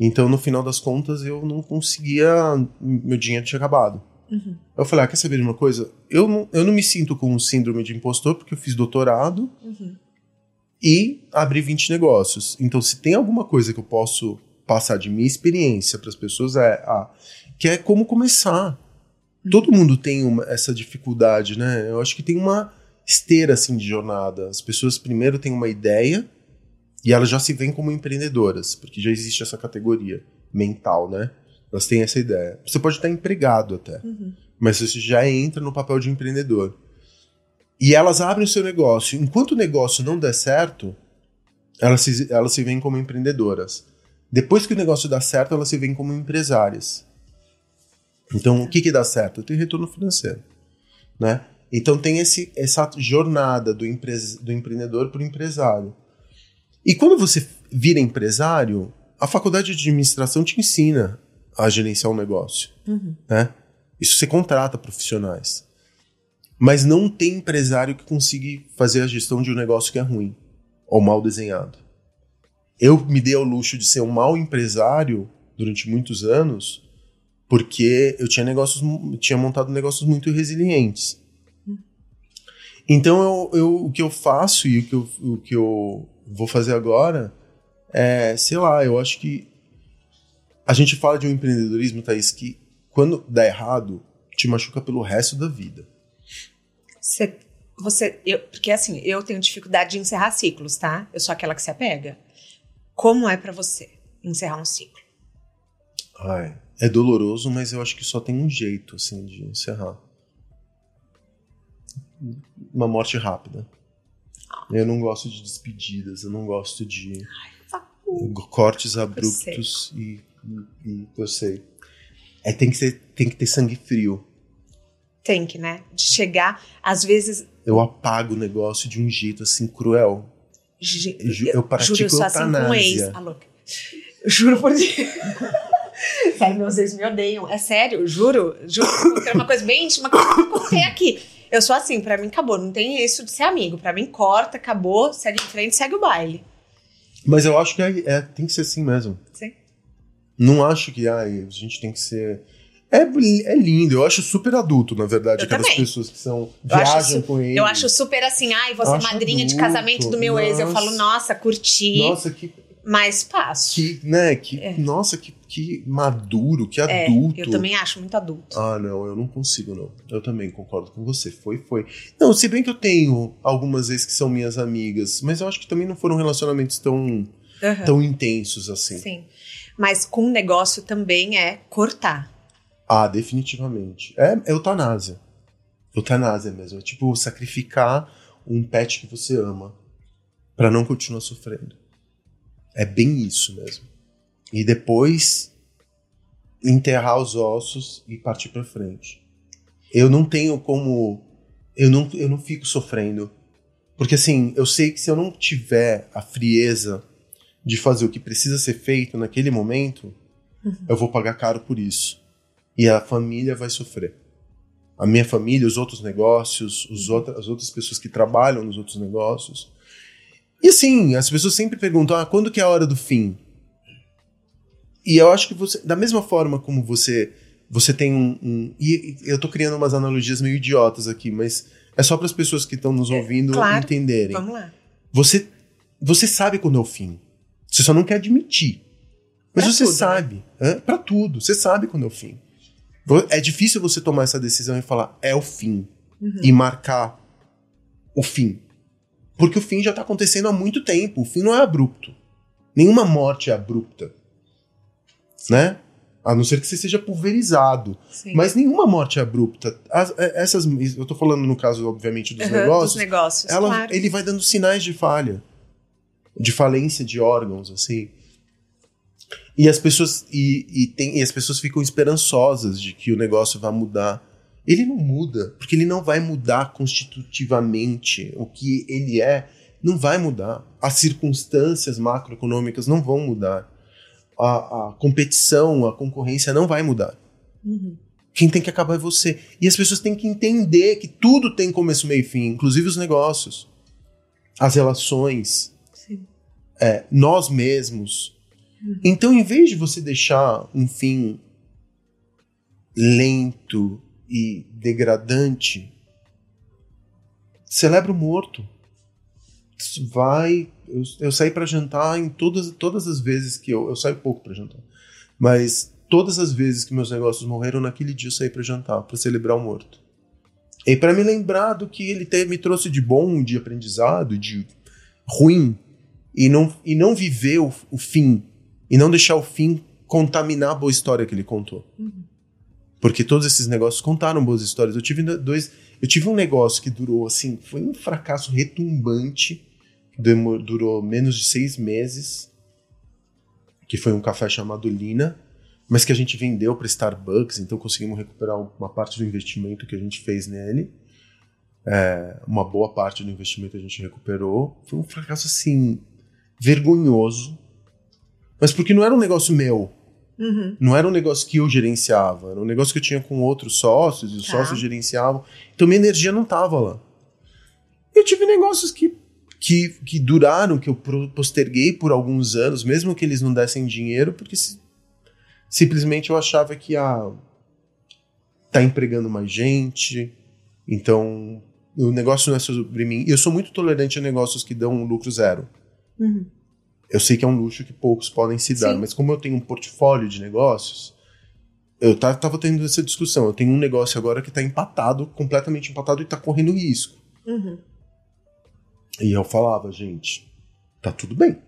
Então, no final das contas, eu não conseguia. Meu dinheiro tinha acabado. Uhum. Eu falei: ah, quer saber de uma coisa? Eu não, eu não me sinto com síndrome de impostor porque eu fiz doutorado uhum. e abri 20 negócios. Então, se tem alguma coisa que eu posso passar de minha experiência para as pessoas, é ah, que é como começar. Uhum. Todo mundo tem uma, essa dificuldade, né? Eu acho que tem uma esteira assim de jornada. As pessoas primeiro têm uma ideia e elas já se veem como empreendedoras, porque já existe essa categoria mental, né? Elas têm essa ideia. Você pode estar empregado até, uhum. mas você já entra no papel de empreendedor. E elas abrem o seu negócio. Enquanto o negócio não der certo, elas se, elas se veem como empreendedoras. Depois que o negócio dá certo, elas se veem como empresárias. Então, o que, que dá certo? Tem retorno financeiro, né? Então tem esse, essa jornada do, empre, do empreendedor para o empresário. E quando você vira empresário, a faculdade de administração te ensina a gerenciar um negócio. Uhum. Né? Isso você contrata profissionais. Mas não tem empresário que consiga fazer a gestão de um negócio que é ruim ou mal desenhado. Eu me dei ao luxo de ser um mau empresário durante muitos anos porque eu tinha negócios, tinha montado negócios muito resilientes. Então eu, eu, o que eu faço e o que eu, o que eu vou fazer agora é, sei lá, eu acho que a gente fala de um empreendedorismo, Thaís, que quando dá errado, te machuca pelo resto da vida. Você, você eu, porque assim, eu tenho dificuldade de encerrar ciclos, tá? Eu sou aquela que se apega. Como é para você encerrar um ciclo? Ai, é doloroso, mas eu acho que só tem um jeito, assim, de encerrar uma morte rápida. Eu não gosto de despedidas, eu não gosto de Ai, cortes abruptos e, e, e, eu sei. É, tem, que ser, tem que ter sangue frio. Tem que, né? De chegar, às vezes. Eu apago o negócio de um jeito assim cruel. eu, eu pratico juro, eu sou assim com ex. Alô. Juro por Deus. Sério, meus ex me odeiam. É sério, juro. Juro. É uma coisa bem íntima que eu contei aqui. Eu sou assim, para mim acabou. Não tem isso de ser amigo. Para mim, corta, acabou, segue em frente, segue o baile. Mas eu acho que é, é, tem que ser assim mesmo. Sim. Não acho que ai, a gente tem que ser. É, é lindo, eu acho super adulto, na verdade, eu aquelas também. pessoas que são viajam com ele. Eu acho super assim, ai, você é madrinha adulto. de casamento do meu nossa. ex. Eu falo, nossa, curti. Nossa, que. Mais passo. Que, né, que, é. nossa, que que maduro, que é, adulto. eu também acho muito adulto. Ah, não, eu não consigo, não. Eu também concordo com você. Foi, foi. Não, se bem que eu tenho algumas vezes que são minhas amigas, mas eu acho que também não foram relacionamentos tão, uhum. tão intensos assim. Sim. Mas com o negócio também é cortar. Ah, definitivamente. É, é eutanásia. Eutanásia mesmo. É tipo sacrificar um pet que você ama para não continuar sofrendo. É bem isso mesmo e depois enterrar os ossos e partir para frente. Eu não tenho como eu não, eu não fico sofrendo. Porque assim, eu sei que se eu não tiver a frieza de fazer o que precisa ser feito naquele momento, uhum. eu vou pagar caro por isso. E a família vai sofrer. A minha família, os outros negócios, os outra, as outras pessoas que trabalham nos outros negócios. E assim, as pessoas sempre perguntam: ah, quando que é a hora do fim? E eu acho que você, da mesma forma como você você tem um, um, e eu tô criando umas analogias meio idiotas aqui, mas é só para as pessoas que estão nos é, ouvindo é, claro. entenderem. Vamos lá. Você você sabe quando é o fim. Você só não quer admitir. Mas pra você tudo, né? sabe, né? para tudo, você sabe quando é o fim. É difícil você tomar essa decisão e falar é o fim uhum. e marcar o fim. Porque o fim já tá acontecendo há muito tempo. O fim não é abrupto. Nenhuma morte é abrupta. Né? A não ser que você seja pulverizado. Sim. Mas nenhuma morte é abrupta. As, é, essas, eu tô falando no caso, obviamente, dos uhum, negócios. Dos negócios ela, claro. Ele vai dando sinais de falha. De falência de órgãos, assim. E as pessoas e, e, tem, e as pessoas ficam esperançosas de que o negócio vai mudar. Ele não muda, porque ele não vai mudar constitutivamente. O que ele é não vai mudar. As circunstâncias macroeconômicas não vão mudar a, a competição, a concorrência não vai mudar. Uhum. Quem tem que acabar é você. E as pessoas têm que entender que tudo tem começo, meio e fim, inclusive os negócios, as relações, é, nós mesmos. Uhum. Então, em vez de você deixar um fim lento e degradante, celebra o morto. Vai eu, eu saí para jantar em todas, todas as vezes que eu. Eu saio pouco para jantar. Mas todas as vezes que meus negócios morreram, naquele dia eu saí para jantar, para celebrar o morto. E para me lembrar do que ele te, me trouxe de bom, de aprendizado, de ruim, e não, e não viver o, o fim, e não deixar o fim contaminar a boa história que ele contou. Uhum. Porque todos esses negócios contaram boas histórias. Eu tive dois. Eu tive um negócio que durou assim, foi um fracasso retumbante durou menos de seis meses, que foi um café chamado Lina, mas que a gente vendeu para Starbucks, então conseguimos recuperar uma parte do investimento que a gente fez nele. É, uma boa parte do investimento a gente recuperou. Foi um fracasso assim, vergonhoso. Mas porque não era um negócio meu. Uhum. Não era um negócio que eu gerenciava. Era um negócio que eu tinha com outros sócios, e os tá. sócios gerenciavam. Então minha energia não estava lá. Eu tive negócios que que, que duraram, que eu posterguei por alguns anos, mesmo que eles não dessem dinheiro, porque se, simplesmente eu achava que ah, tá empregando mais gente, então o negócio não é sobre mim. Eu sou muito tolerante a negócios que dão lucro zero. Uhum. Eu sei que é um luxo que poucos podem se dar, Sim. mas como eu tenho um portfólio de negócios, eu tava tendo essa discussão. Eu tenho um negócio agora que está empatado, completamente empatado e está correndo risco. Uhum. E eu falava, gente, tá tudo bem.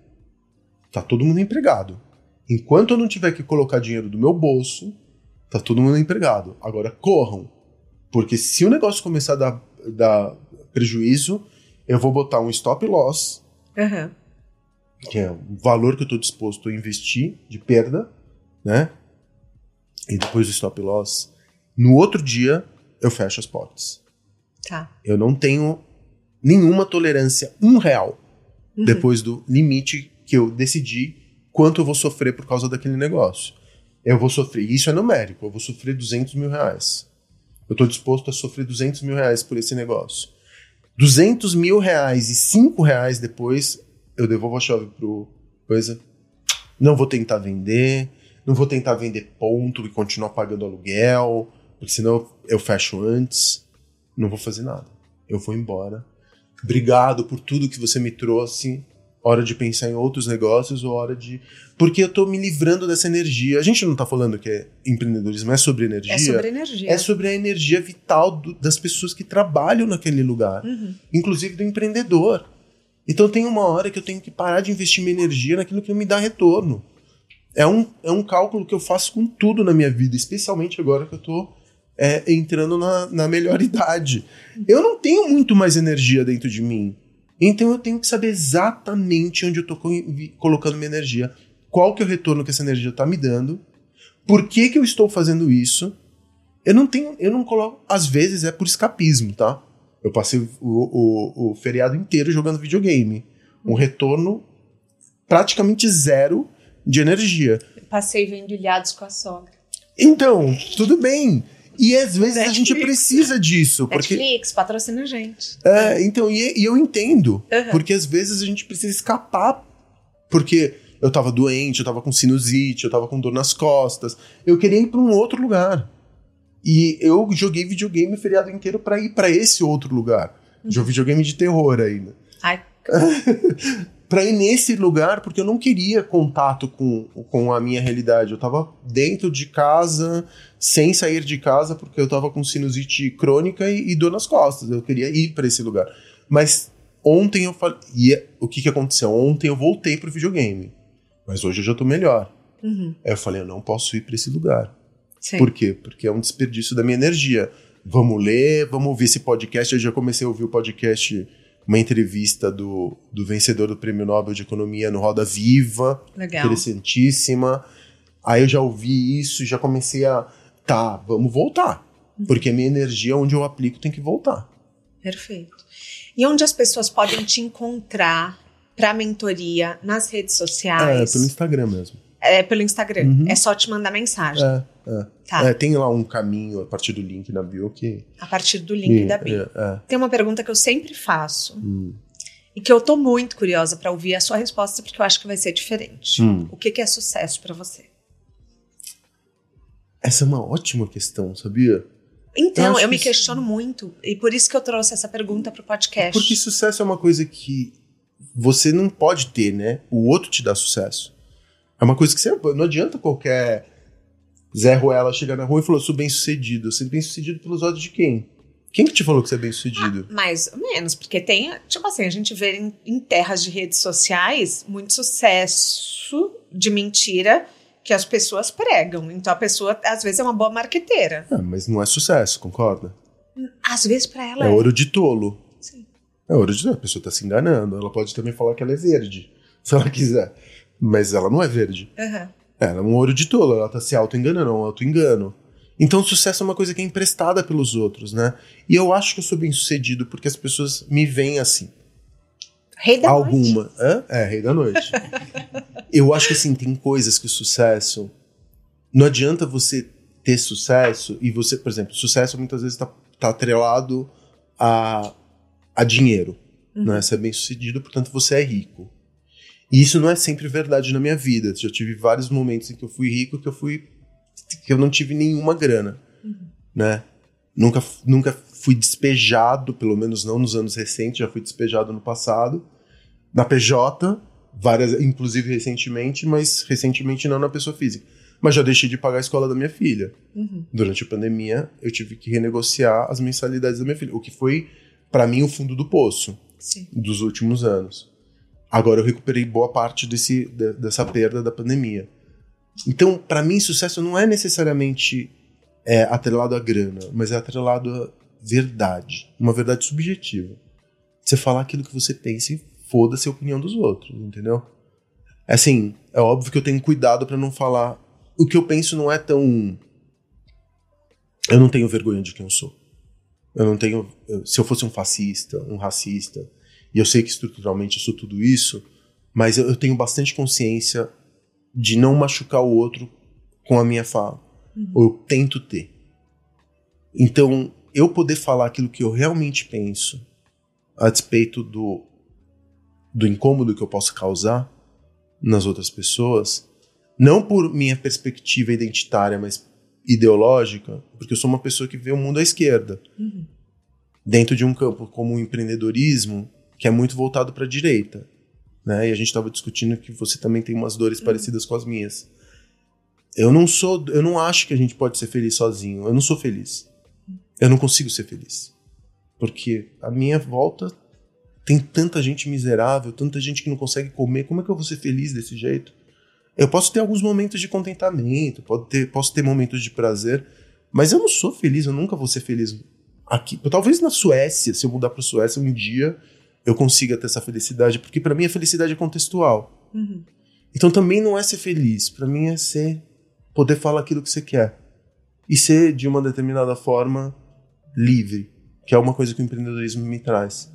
Tá todo mundo empregado. Enquanto eu não tiver que colocar dinheiro do meu bolso, tá todo mundo empregado. Agora corram. Porque se o negócio começar a dar, dar prejuízo, eu vou botar um stop loss, uhum. Que é o valor que eu estou disposto a investir de perda, né? E depois do stop loss, no outro dia eu fecho as portas. Tá. Eu não tenho nenhuma tolerância, um real, uhum. depois do limite que eu decidi quanto eu vou sofrer por causa daquele negócio. Eu vou sofrer, isso é numérico, eu vou sofrer 200 mil reais. Eu estou disposto a sofrer 200 mil reais por esse negócio. 200 mil reais e 5 reais depois, eu devolvo a chave pro coisa. Não vou tentar vender, não vou tentar vender ponto e continuar pagando aluguel, porque senão eu fecho antes. Não vou fazer nada. Eu vou embora Obrigado por tudo que você me trouxe. Hora de pensar em outros negócios ou hora de. Porque eu tô me livrando dessa energia. A gente não tá falando que é empreendedorismo, é sobre energia. É sobre energia. É sobre a energia vital do, das pessoas que trabalham naquele lugar, uhum. inclusive do empreendedor. Então tem uma hora que eu tenho que parar de investir minha energia naquilo que não me dá retorno. É um, é um cálculo que eu faço com tudo na minha vida, especialmente agora que eu tô é, entrando na, na melhor idade. Eu não tenho muito mais energia dentro de mim. Então eu tenho que saber exatamente onde eu estou colocando minha energia, qual que é o retorno que essa energia está me dando, por que, que eu estou fazendo isso. Eu não tenho, eu não coloco, às vezes é por escapismo, tá? Eu passei o, o, o feriado inteiro jogando videogame. Um retorno praticamente zero de energia. Passei vendo ilhados com a sogra. Então, tudo bem. E às vezes Netflix. a gente precisa disso. Porque... Netflix, patrocina a gente. É, então, e, e eu entendo. Uhum. Porque às vezes a gente precisa escapar. Porque eu tava doente, eu tava com sinusite, eu tava com dor nas costas. Eu queria ir para um outro lugar. E eu joguei videogame o feriado inteiro para ir para esse outro lugar. Uhum. Joguei videogame de terror ainda. Ai. para ir nesse lugar, porque eu não queria contato com, com a minha realidade. Eu tava dentro de casa, sem sair de casa, porque eu tava com sinusite crônica e, e dor nas costas. Eu queria ir para esse lugar. Mas ontem eu falei. E é, o que, que aconteceu? Ontem eu voltei pro videogame. Mas hoje eu já tô melhor. Uhum. Aí eu falei, eu não posso ir para esse lugar. Sim. Por quê? Porque é um desperdício da minha energia. Vamos ler, vamos ouvir esse podcast. Eu já comecei a ouvir o podcast, uma entrevista do, do vencedor do Prêmio Nobel de Economia no Roda Viva. Legal. Interessantíssima. Aí eu já ouvi isso, já comecei a. Tá, vamos voltar. Uhum. Porque a minha energia, onde eu aplico, tem que voltar. Perfeito. E onde as pessoas podem te encontrar para mentoria nas redes sociais? É, pelo Instagram mesmo. É pelo Instagram. Uhum. É só te mandar mensagem. É, é. Tá. É, tem lá um caminho a partir do link na bio que. A partir do link e, da bio. É, é, tem uma pergunta que eu sempre faço. Hum. E que eu tô muito curiosa para ouvir a sua resposta, porque eu acho que vai ser diferente. Hum. O que, que é sucesso para você? Essa é uma ótima questão, sabia? Então, eu, eu me questiono muito. E por isso que eu trouxe essa pergunta pro podcast. Porque sucesso é uma coisa que você não pode ter, né? O outro te dá sucesso. É uma coisa que você. Não adianta qualquer Zé Ruela chegar na rua e falar: sou bem sucedido. Você é bem sucedido pelos olhos de quem? Quem que te falou que você é bem sucedido? Ah, mais ou menos, porque tem, tipo assim, a gente vê em, em terras de redes sociais muito sucesso de mentira que as pessoas pregam. Então a pessoa, às vezes, é uma boa marqueteira. Ah, mas não é sucesso, concorda? Às vezes, para ela é. É ouro de tolo. Sim. É ouro de tolo. A pessoa tá se enganando. Ela pode também falar que ela é verde, se ela quiser. Mas ela não é verde. Uhum. Ela é um ouro de tolo, ela tá se auto-enganando, é um auto-engano. Então, sucesso é uma coisa que é emprestada pelos outros, né? E eu acho que eu sou bem sucedido porque as pessoas me veem assim. Rei da Alguma. noite. Hã? É, rei da noite. eu acho que assim, tem coisas que o sucesso. Não adianta você ter sucesso e você, por exemplo, sucesso muitas vezes tá, tá atrelado a, a dinheiro. Uhum. Né? Você é bem sucedido, portanto você é rico. E isso não é sempre verdade na minha vida. Já tive vários momentos em que eu fui rico que eu fui que eu não tive nenhuma grana, uhum. né? Nunca, nunca fui despejado, pelo menos não nos anos recentes, já fui despejado no passado, na PJ, várias, inclusive recentemente, mas recentemente não na pessoa física. Mas já deixei de pagar a escola da minha filha. Uhum. Durante a pandemia, eu tive que renegociar as mensalidades da minha filha, o que foi, para mim, o fundo do poço Sim. dos últimos anos. Agora eu recuperei boa parte desse, dessa perda da pandemia. Então, para mim, sucesso não é necessariamente é, atrelado à grana, mas é atrelado à verdade. Uma verdade subjetiva. Você falar aquilo que você pensa e foda-se a opinião dos outros, entendeu? Assim, é óbvio que eu tenho cuidado para não falar. O que eu penso não é tão. Eu não tenho vergonha de quem eu sou. Eu não tenho. Se eu fosse um fascista, um racista, e eu sei que estruturalmente eu sou tudo isso, mas eu, eu tenho bastante consciência de não machucar o outro com a minha fala. Uhum. Ou eu tento ter. Então, eu poder falar aquilo que eu realmente penso a despeito do, do incômodo que eu posso causar nas outras pessoas, não por minha perspectiva identitária, mas ideológica, porque eu sou uma pessoa que vê o mundo à esquerda. Uhum. Dentro de um campo como o empreendedorismo, que é muito voltado para a direita. Né? E a gente estava discutindo que você também tem umas dores uhum. parecidas com as minhas. Eu não sou, eu não acho que a gente pode ser feliz sozinho. Eu não sou feliz. Eu não consigo ser feliz. Porque a minha volta tem tanta gente miserável, tanta gente que não consegue comer. Como é que eu vou ser feliz desse jeito? Eu posso ter alguns momentos de contentamento, ter, posso ter momentos de prazer, mas eu não sou feliz, eu nunca vou ser feliz aqui. Talvez na Suécia, se eu mudar para Suécia um dia, eu consiga ter essa felicidade, porque para mim a felicidade é contextual. Uhum. Então também não é ser feliz, para mim é ser poder falar aquilo que você quer e ser de uma determinada forma livre, que é uma coisa que o empreendedorismo me traz.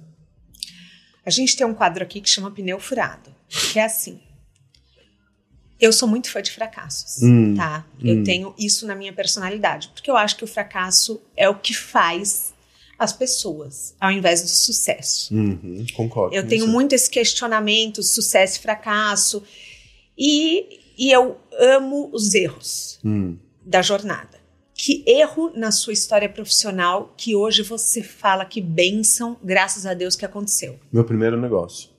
A gente tem um quadro aqui que chama Pneu Furado, que é assim. Eu sou muito fã de fracassos, Hum, tá? Eu hum. tenho isso na minha personalidade, porque eu acho que o fracasso é o que faz as pessoas, ao invés do sucesso. Uhum, concordo. Eu tenho você. muito esse questionamento, sucesso e fracasso, e, e eu amo os erros Hum. da jornada. Que erro na sua história profissional que hoje você fala que bênção, graças a Deus, que aconteceu? Meu primeiro negócio.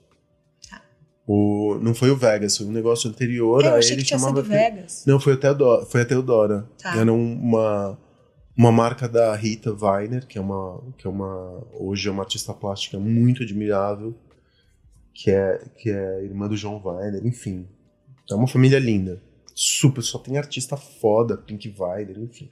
Tá. O, não foi o Vegas, foi um negócio anterior. eu a achei ele que tinha chamava sido Vegas. Não, foi a Teodora. Foi a Teodora. Tá. Era um- uma, uma marca da Rita Weiner, que é uma, que é uma hoje é uma artista plástica muito admirável, que é que é irmã do João Weiner, enfim. É uma família linda. Super, só tem artista foda, Pink Weiner, enfim.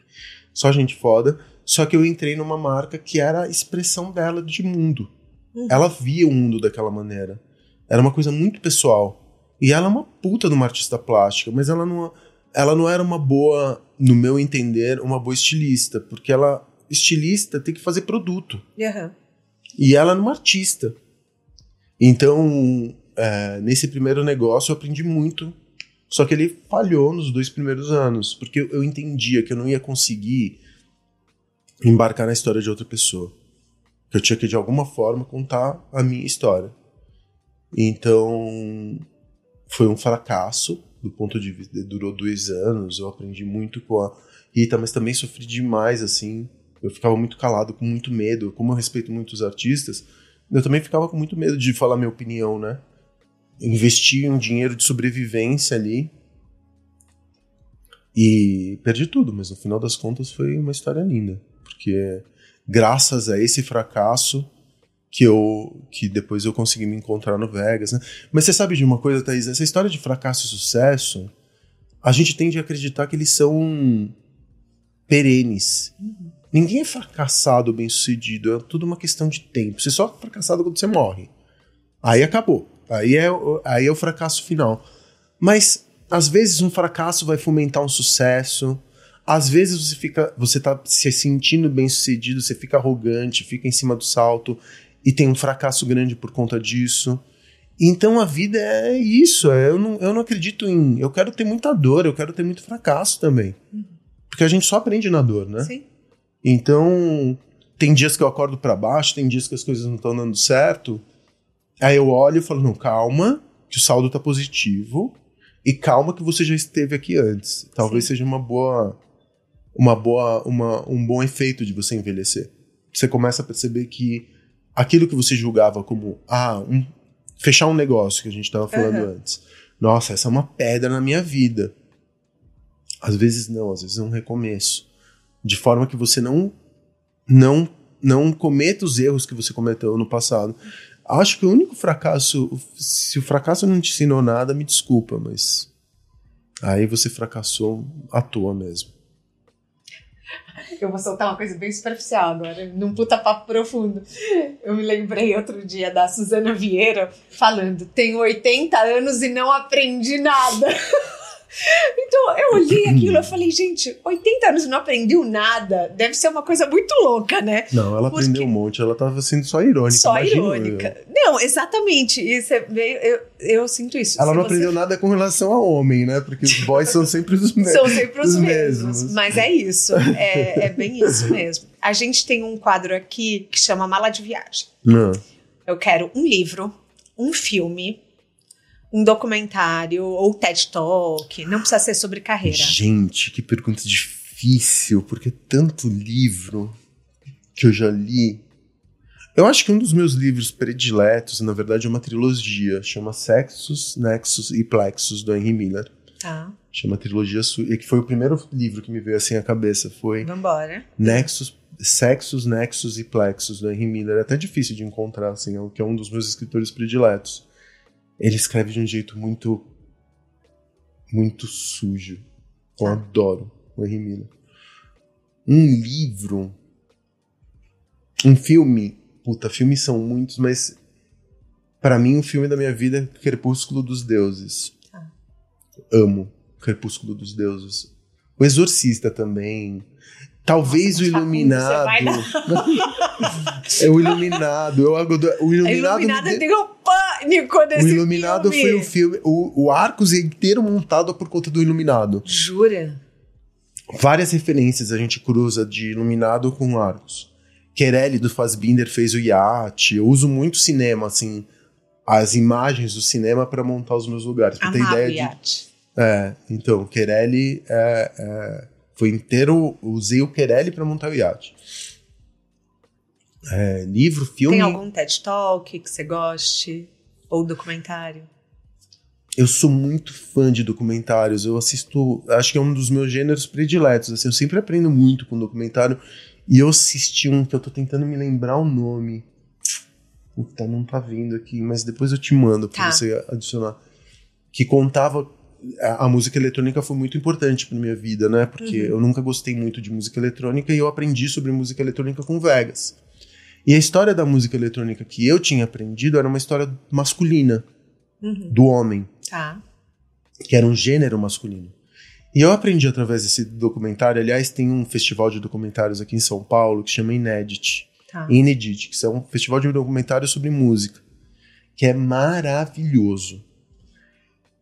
Só gente foda. Só que eu entrei numa marca que era a expressão dela de mundo. Uhum. Ela via o mundo daquela maneira. Era uma coisa muito pessoal. E ela é uma puta de uma artista plástica, mas ela não, ela não era uma boa, no meu entender, uma boa estilista, porque ela, estilista, tem que fazer produto. Aham. E ela era uma artista. Então, é, nesse primeiro negócio, eu aprendi muito. Só que ele falhou nos dois primeiros anos, porque eu, eu entendia que eu não ia conseguir embarcar na história de outra pessoa. Que eu tinha que, de alguma forma, contar a minha história. Então, foi um fracasso do ponto de vista. Durou dois anos, eu aprendi muito com a Rita, mas também sofri demais, assim. Eu ficava muito calado, com muito medo. Como eu respeito muitos artistas, eu também ficava com muito medo de falar minha opinião, né? Investi um dinheiro de sobrevivência ali. E perdi tudo, mas no final das contas foi uma história linda. Porque graças a esse fracasso que eu que depois eu consegui me encontrar no Vegas, né? Mas você sabe de uma coisa, Thaís? Essa história de fracasso e sucesso, a gente tende a acreditar que eles são perenes. Ninguém é fracassado bem sucedido, é tudo uma questão de tempo. Você só é fracassado quando você morre. Aí acabou. Aí é, aí é o fracasso final. Mas às vezes um fracasso vai fomentar um sucesso. Às vezes você fica, você tá se sentindo bem sucedido, você fica arrogante, fica em cima do salto e tem um fracasso grande por conta disso. Então a vida é isso. é, eu, não, eu não acredito em. Eu quero ter muita dor, eu quero ter muito fracasso também. Porque a gente só aprende na dor, né? Sim. Então, tem dias que eu acordo pra baixo, tem dias que as coisas não estão dando certo. Aí eu olho e falo: não, calma, que o saldo tá positivo. E calma que você já esteve aqui antes. Talvez Sim. seja uma boa. Uma boa. Uma, um bom efeito de você envelhecer. Você começa a perceber que aquilo que você julgava como ah, um, fechar um negócio que a gente estava falando Aham. antes. Nossa, essa é uma pedra na minha vida. Às vezes não, às vezes é um recomeço de forma que você não não não cometa os erros que você cometeu no passado. Acho que o único fracasso, se o fracasso não te ensinou nada, me desculpa, mas aí você fracassou à toa mesmo. Eu vou soltar uma coisa bem superficial agora, num puta papo profundo. Eu me lembrei outro dia da Suzana Vieira falando: tenho 80 anos e não aprendi nada. Então eu olhei aquilo e falei, gente, 80 anos e não aprendeu nada. Deve ser uma coisa muito louca, né? Não, ela Porque- aprendeu um monte, ela tava sendo só irônica. Só irônica. eu. Não, exatamente. E você veio, eu, eu sinto isso. Ela não você- aprendeu nada com relação ao homem, né? Porque os boys são sempre os mesmos. São sempre os os mesmos. mesmos. Mas é isso. É, é bem isso mesmo. A gente tem um quadro aqui que chama Mala de Viagem. Não. Eu quero um livro, um filme, um documentário ou TED Talk. Não precisa ser sobre carreira. Gente, que pergunta difícil, porque tanto livro que eu já li. Eu acho que um dos meus livros prediletos, na verdade, é uma trilogia, chama Sexus, Nexus e Plexus, do Henry Miller. Tá, Chama trilogia, su- e que foi o primeiro livro que me veio assim à cabeça, foi vambora. Nexus, Sexus, Nexus e Plexus, do Henry Miller. É até difícil de encontrar, assim, é que é um dos meus escritores prediletos. Ele escreve de um jeito muito. muito sujo. Eu Tá. adoro o Henry Miller. Um livro. Um filme. Puta, filmes são muitos, mas. Pra mim, um filme da minha vida é Crepúsculo dos Deuses. Tá. Amo Crepúsculo dos Deuses. O Exorcista também. Talvez Nossa, o Facundo, Iluminado. É o Iluminado. Eu, o Iluminado. Iluminada me tem um pânico nesse O Iluminado filme. foi um filme. O, o Arcos é inteiro montado por conta do Iluminado. Jura? Várias referências a gente cruza de Iluminado com Arcos. Querelli do Fassbinder fez o iate. Eu uso muito cinema, assim, as imagens do cinema para montar os meus lugares. Pra ter ideia o de iate. É, então, Querelli é, é, foi inteiro. Usei o Querelli para montar o iate. É, livro, filme. Tem algum TED Talk que você goste? Ou documentário? Eu sou muito fã de documentários. Eu assisto. Acho que é um dos meus gêneros prediletos. Assim, eu sempre aprendo muito com documentário. E eu assisti um que eu tô tentando me lembrar o nome. Puta, não tá vindo aqui, mas depois eu te mando pra Tá. você adicionar. Que contava. A, a música eletrônica foi muito importante pra minha vida, né? Porque Uhum. eu nunca gostei muito de música eletrônica e eu aprendi sobre música eletrônica com Vegas. E a história da música eletrônica que eu tinha aprendido era uma história masculina, Uhum. do homem Tá. que era um gênero masculino. E eu aprendi através desse documentário. Aliás, tem um festival de documentários aqui em São Paulo que chama Inedit. Tá. Inedit, que é um festival de documentários sobre música, que é maravilhoso.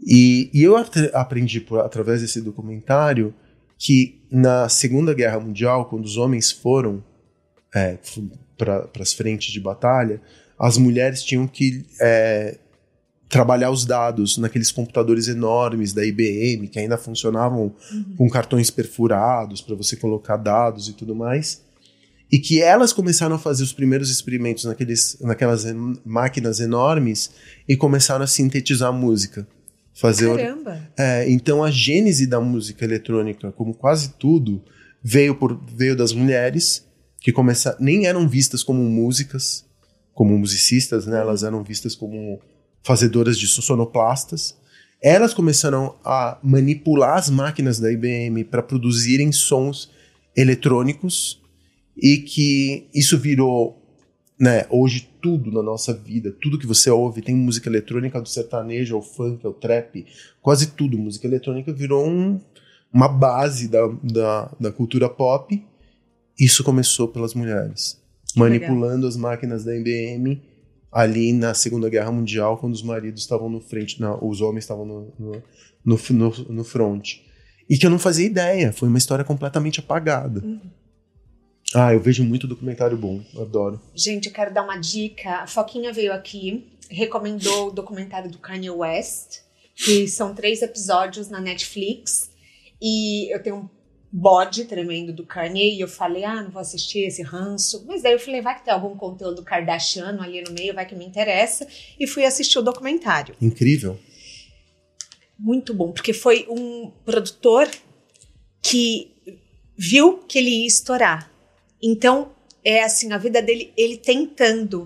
E, e eu aprendi por- através desse documentário que na Segunda Guerra Mundial, quando os homens foram para as frentes de batalha, as mulheres tinham que é, trabalhar os dados naqueles computadores enormes da IBM, que ainda funcionavam com cartões perfurados para você colocar dados e tudo mais. E que elas começaram a fazer os primeiros experimentos naqueles, naquelas en- máquinas enormes e começaram a sintetizar música. Fazer Caramba. é, então a gênese da música eletrônica, como quase tudo, veio, por, veio das mulheres, que começa, nem eram vistas como músicas, como musicistas, né? elas eram vistas como fazedoras de sonoplastas. Elas começaram a manipular as máquinas da IBM para produzirem sons eletrônicos e que isso virou, né, hoje tudo na nossa vida, tudo que você ouve, tem música eletrônica do sertanejo ao funk, ao trap, quase tudo, música eletrônica virou um- uma base da, da, da cultura pop. Isso começou pelas mulheres, Que manipulando as máquinas da IBM ali na Segunda Guerra Mundial, quando os maridos estavam no frente, na- os homens estavam no, no, no, no, no front. E que eu não fazia ideia, foi uma história completamente apagada. Ah, eu vejo muito documentário bom, eu adoro. Gente, eu quero dar uma dica. A Foquinha veio aqui, recomendou o documentário do Kanye West, que são três episódios na Netflix. E eu tenho um bode tremendo do Kanye, e eu falei, ah, não vou assistir esse ranço. Mas daí eu falei, vai que tem algum conteúdo kardashiano ali no meio, vai que me interessa. E fui assistir o documentário. Incrível. Muito bom, porque foi um produtor que viu que ele ia estourar. Então, é assim, a vida dele, ele tentando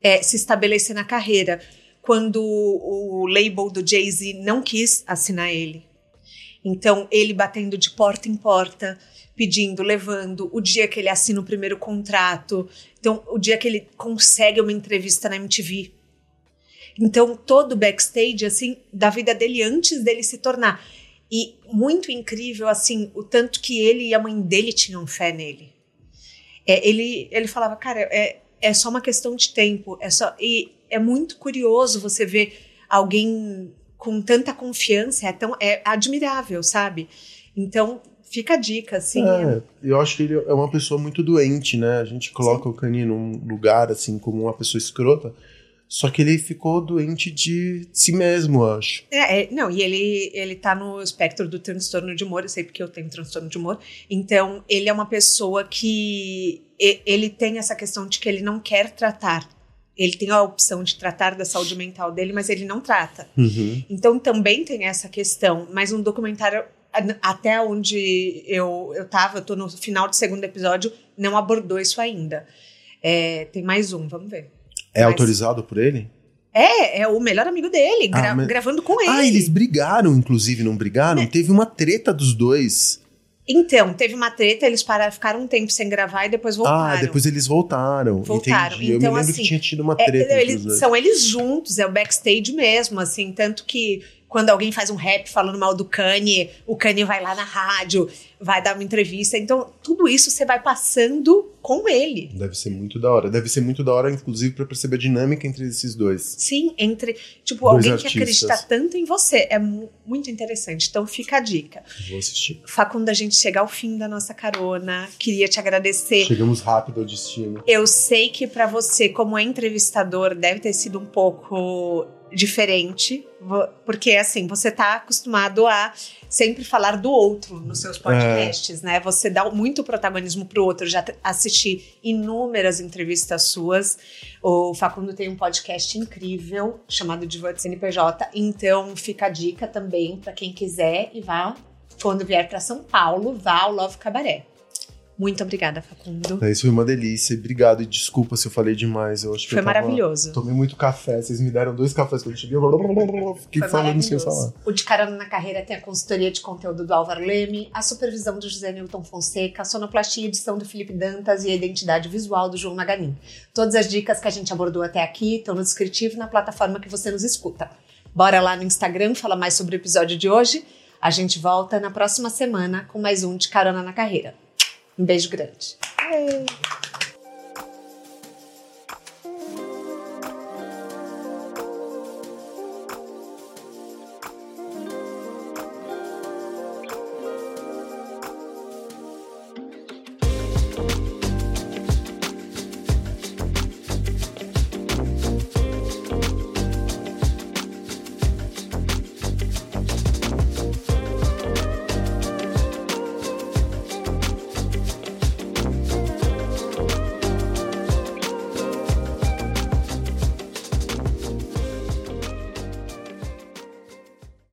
é, se estabelecer na carreira. Quando o, o label do Jay-Z não quis assinar ele. Então, ele batendo de porta em porta, pedindo, levando, o dia que ele assina o primeiro contrato, então, o dia que ele consegue uma entrevista na MTV. Então, todo o backstage, assim, da vida dele antes dele se tornar. E muito incrível, assim, o tanto que ele e a mãe dele tinham fé nele. É, ele, ele falava, cara, é, é só uma questão de tempo. É só, e é muito curioso você ver alguém com tanta confiança, é, tão, é admirável, sabe? Então, fica a dica, assim. É, eu acho que ele é uma pessoa muito doente, né? A gente coloca o Kanye num lugar, assim, como uma pessoa escrota. Só que ele ficou doente de si mesmo, eu acho. É, é, não, e ele, ele tá no espectro do transtorno de humor, eu sei porque eu tenho transtorno de humor. Então, ele é uma pessoa que ele tem essa questão de que ele não quer tratar. Ele tem a opção de tratar da saúde mental dele, mas ele não trata. Uhum. Então também tem essa questão, mas um documentário até onde eu eu tava, eu tô no final do segundo episódio, não abordou isso ainda. É, tem mais um, vamos ver. É Mas- autorizado por ele? É, é o melhor amigo dele, gra- Ah, mas- gravando com ele. Ah, eles brigaram, inclusive, não brigaram? Teve uma treta dos dois. Então, teve uma treta, eles pararam, ficaram um tempo sem gravar e depois voltaram. Ah, depois eles voltaram. Voltaram. Entendi. eu Então, me lembro assim, que tinha tido uma É, treta entre eles, são eles juntos, é o backstage mesmo, assim, tanto que quando alguém faz um rap falando mal do Kanye, o Kanye vai lá na rádio, vai dar uma entrevista. Então, tudo isso você vai passando com ele. Deve ser muito da hora. Deve ser muito da hora, inclusive, para perceber a dinâmica entre esses dois. Sim, entre. Tipo, Dois alguém artistas. que acredita tanto em você. É mu- muito interessante. Então, fica a dica. Vou assistir. Facundo, a gente chega ao fim da nossa carona. Queria te agradecer. Chegamos rápido ao destino. Eu sei que pra você, como entrevistador, deve ter sido um pouco diferente, porque assim, você tá acostumado a sempre falar do outro nos seus podcasts, né? Você dá muito protagonismo pro outro. Já assisti inúmeras entrevistas suas. O Facundo tem um podcast incrível chamado Diva de CNPJ, então fica a dica também pra quem quiser e vá quando vier pra São Paulo, vá ao Love Cabaré. Muito obrigada, Facundo. É, Isso foi uma delícia. Obrigado e desculpa se eu falei demais. Eu acho que Foi tava- maravilhoso. Tomei muito café. Vocês me deram dois cafés quando eu cheguei. Fiquei Foi falando sem falar. O De Carona na Carreira tem a consultoria de conteúdo do Álvaro Leme, a supervisão do José Newton Fonseca, a sonoplastia e edição do Felipe Dantas e a identidade visual do João Maganin. Todas as dicas que a gente abordou até aqui estão no descritivo na plataforma que você nos escuta. Bora lá no Instagram falar mais sobre o episódio de hoje. A gente volta na próxima semana com mais um De Carona na Carreira. Um beijo grande.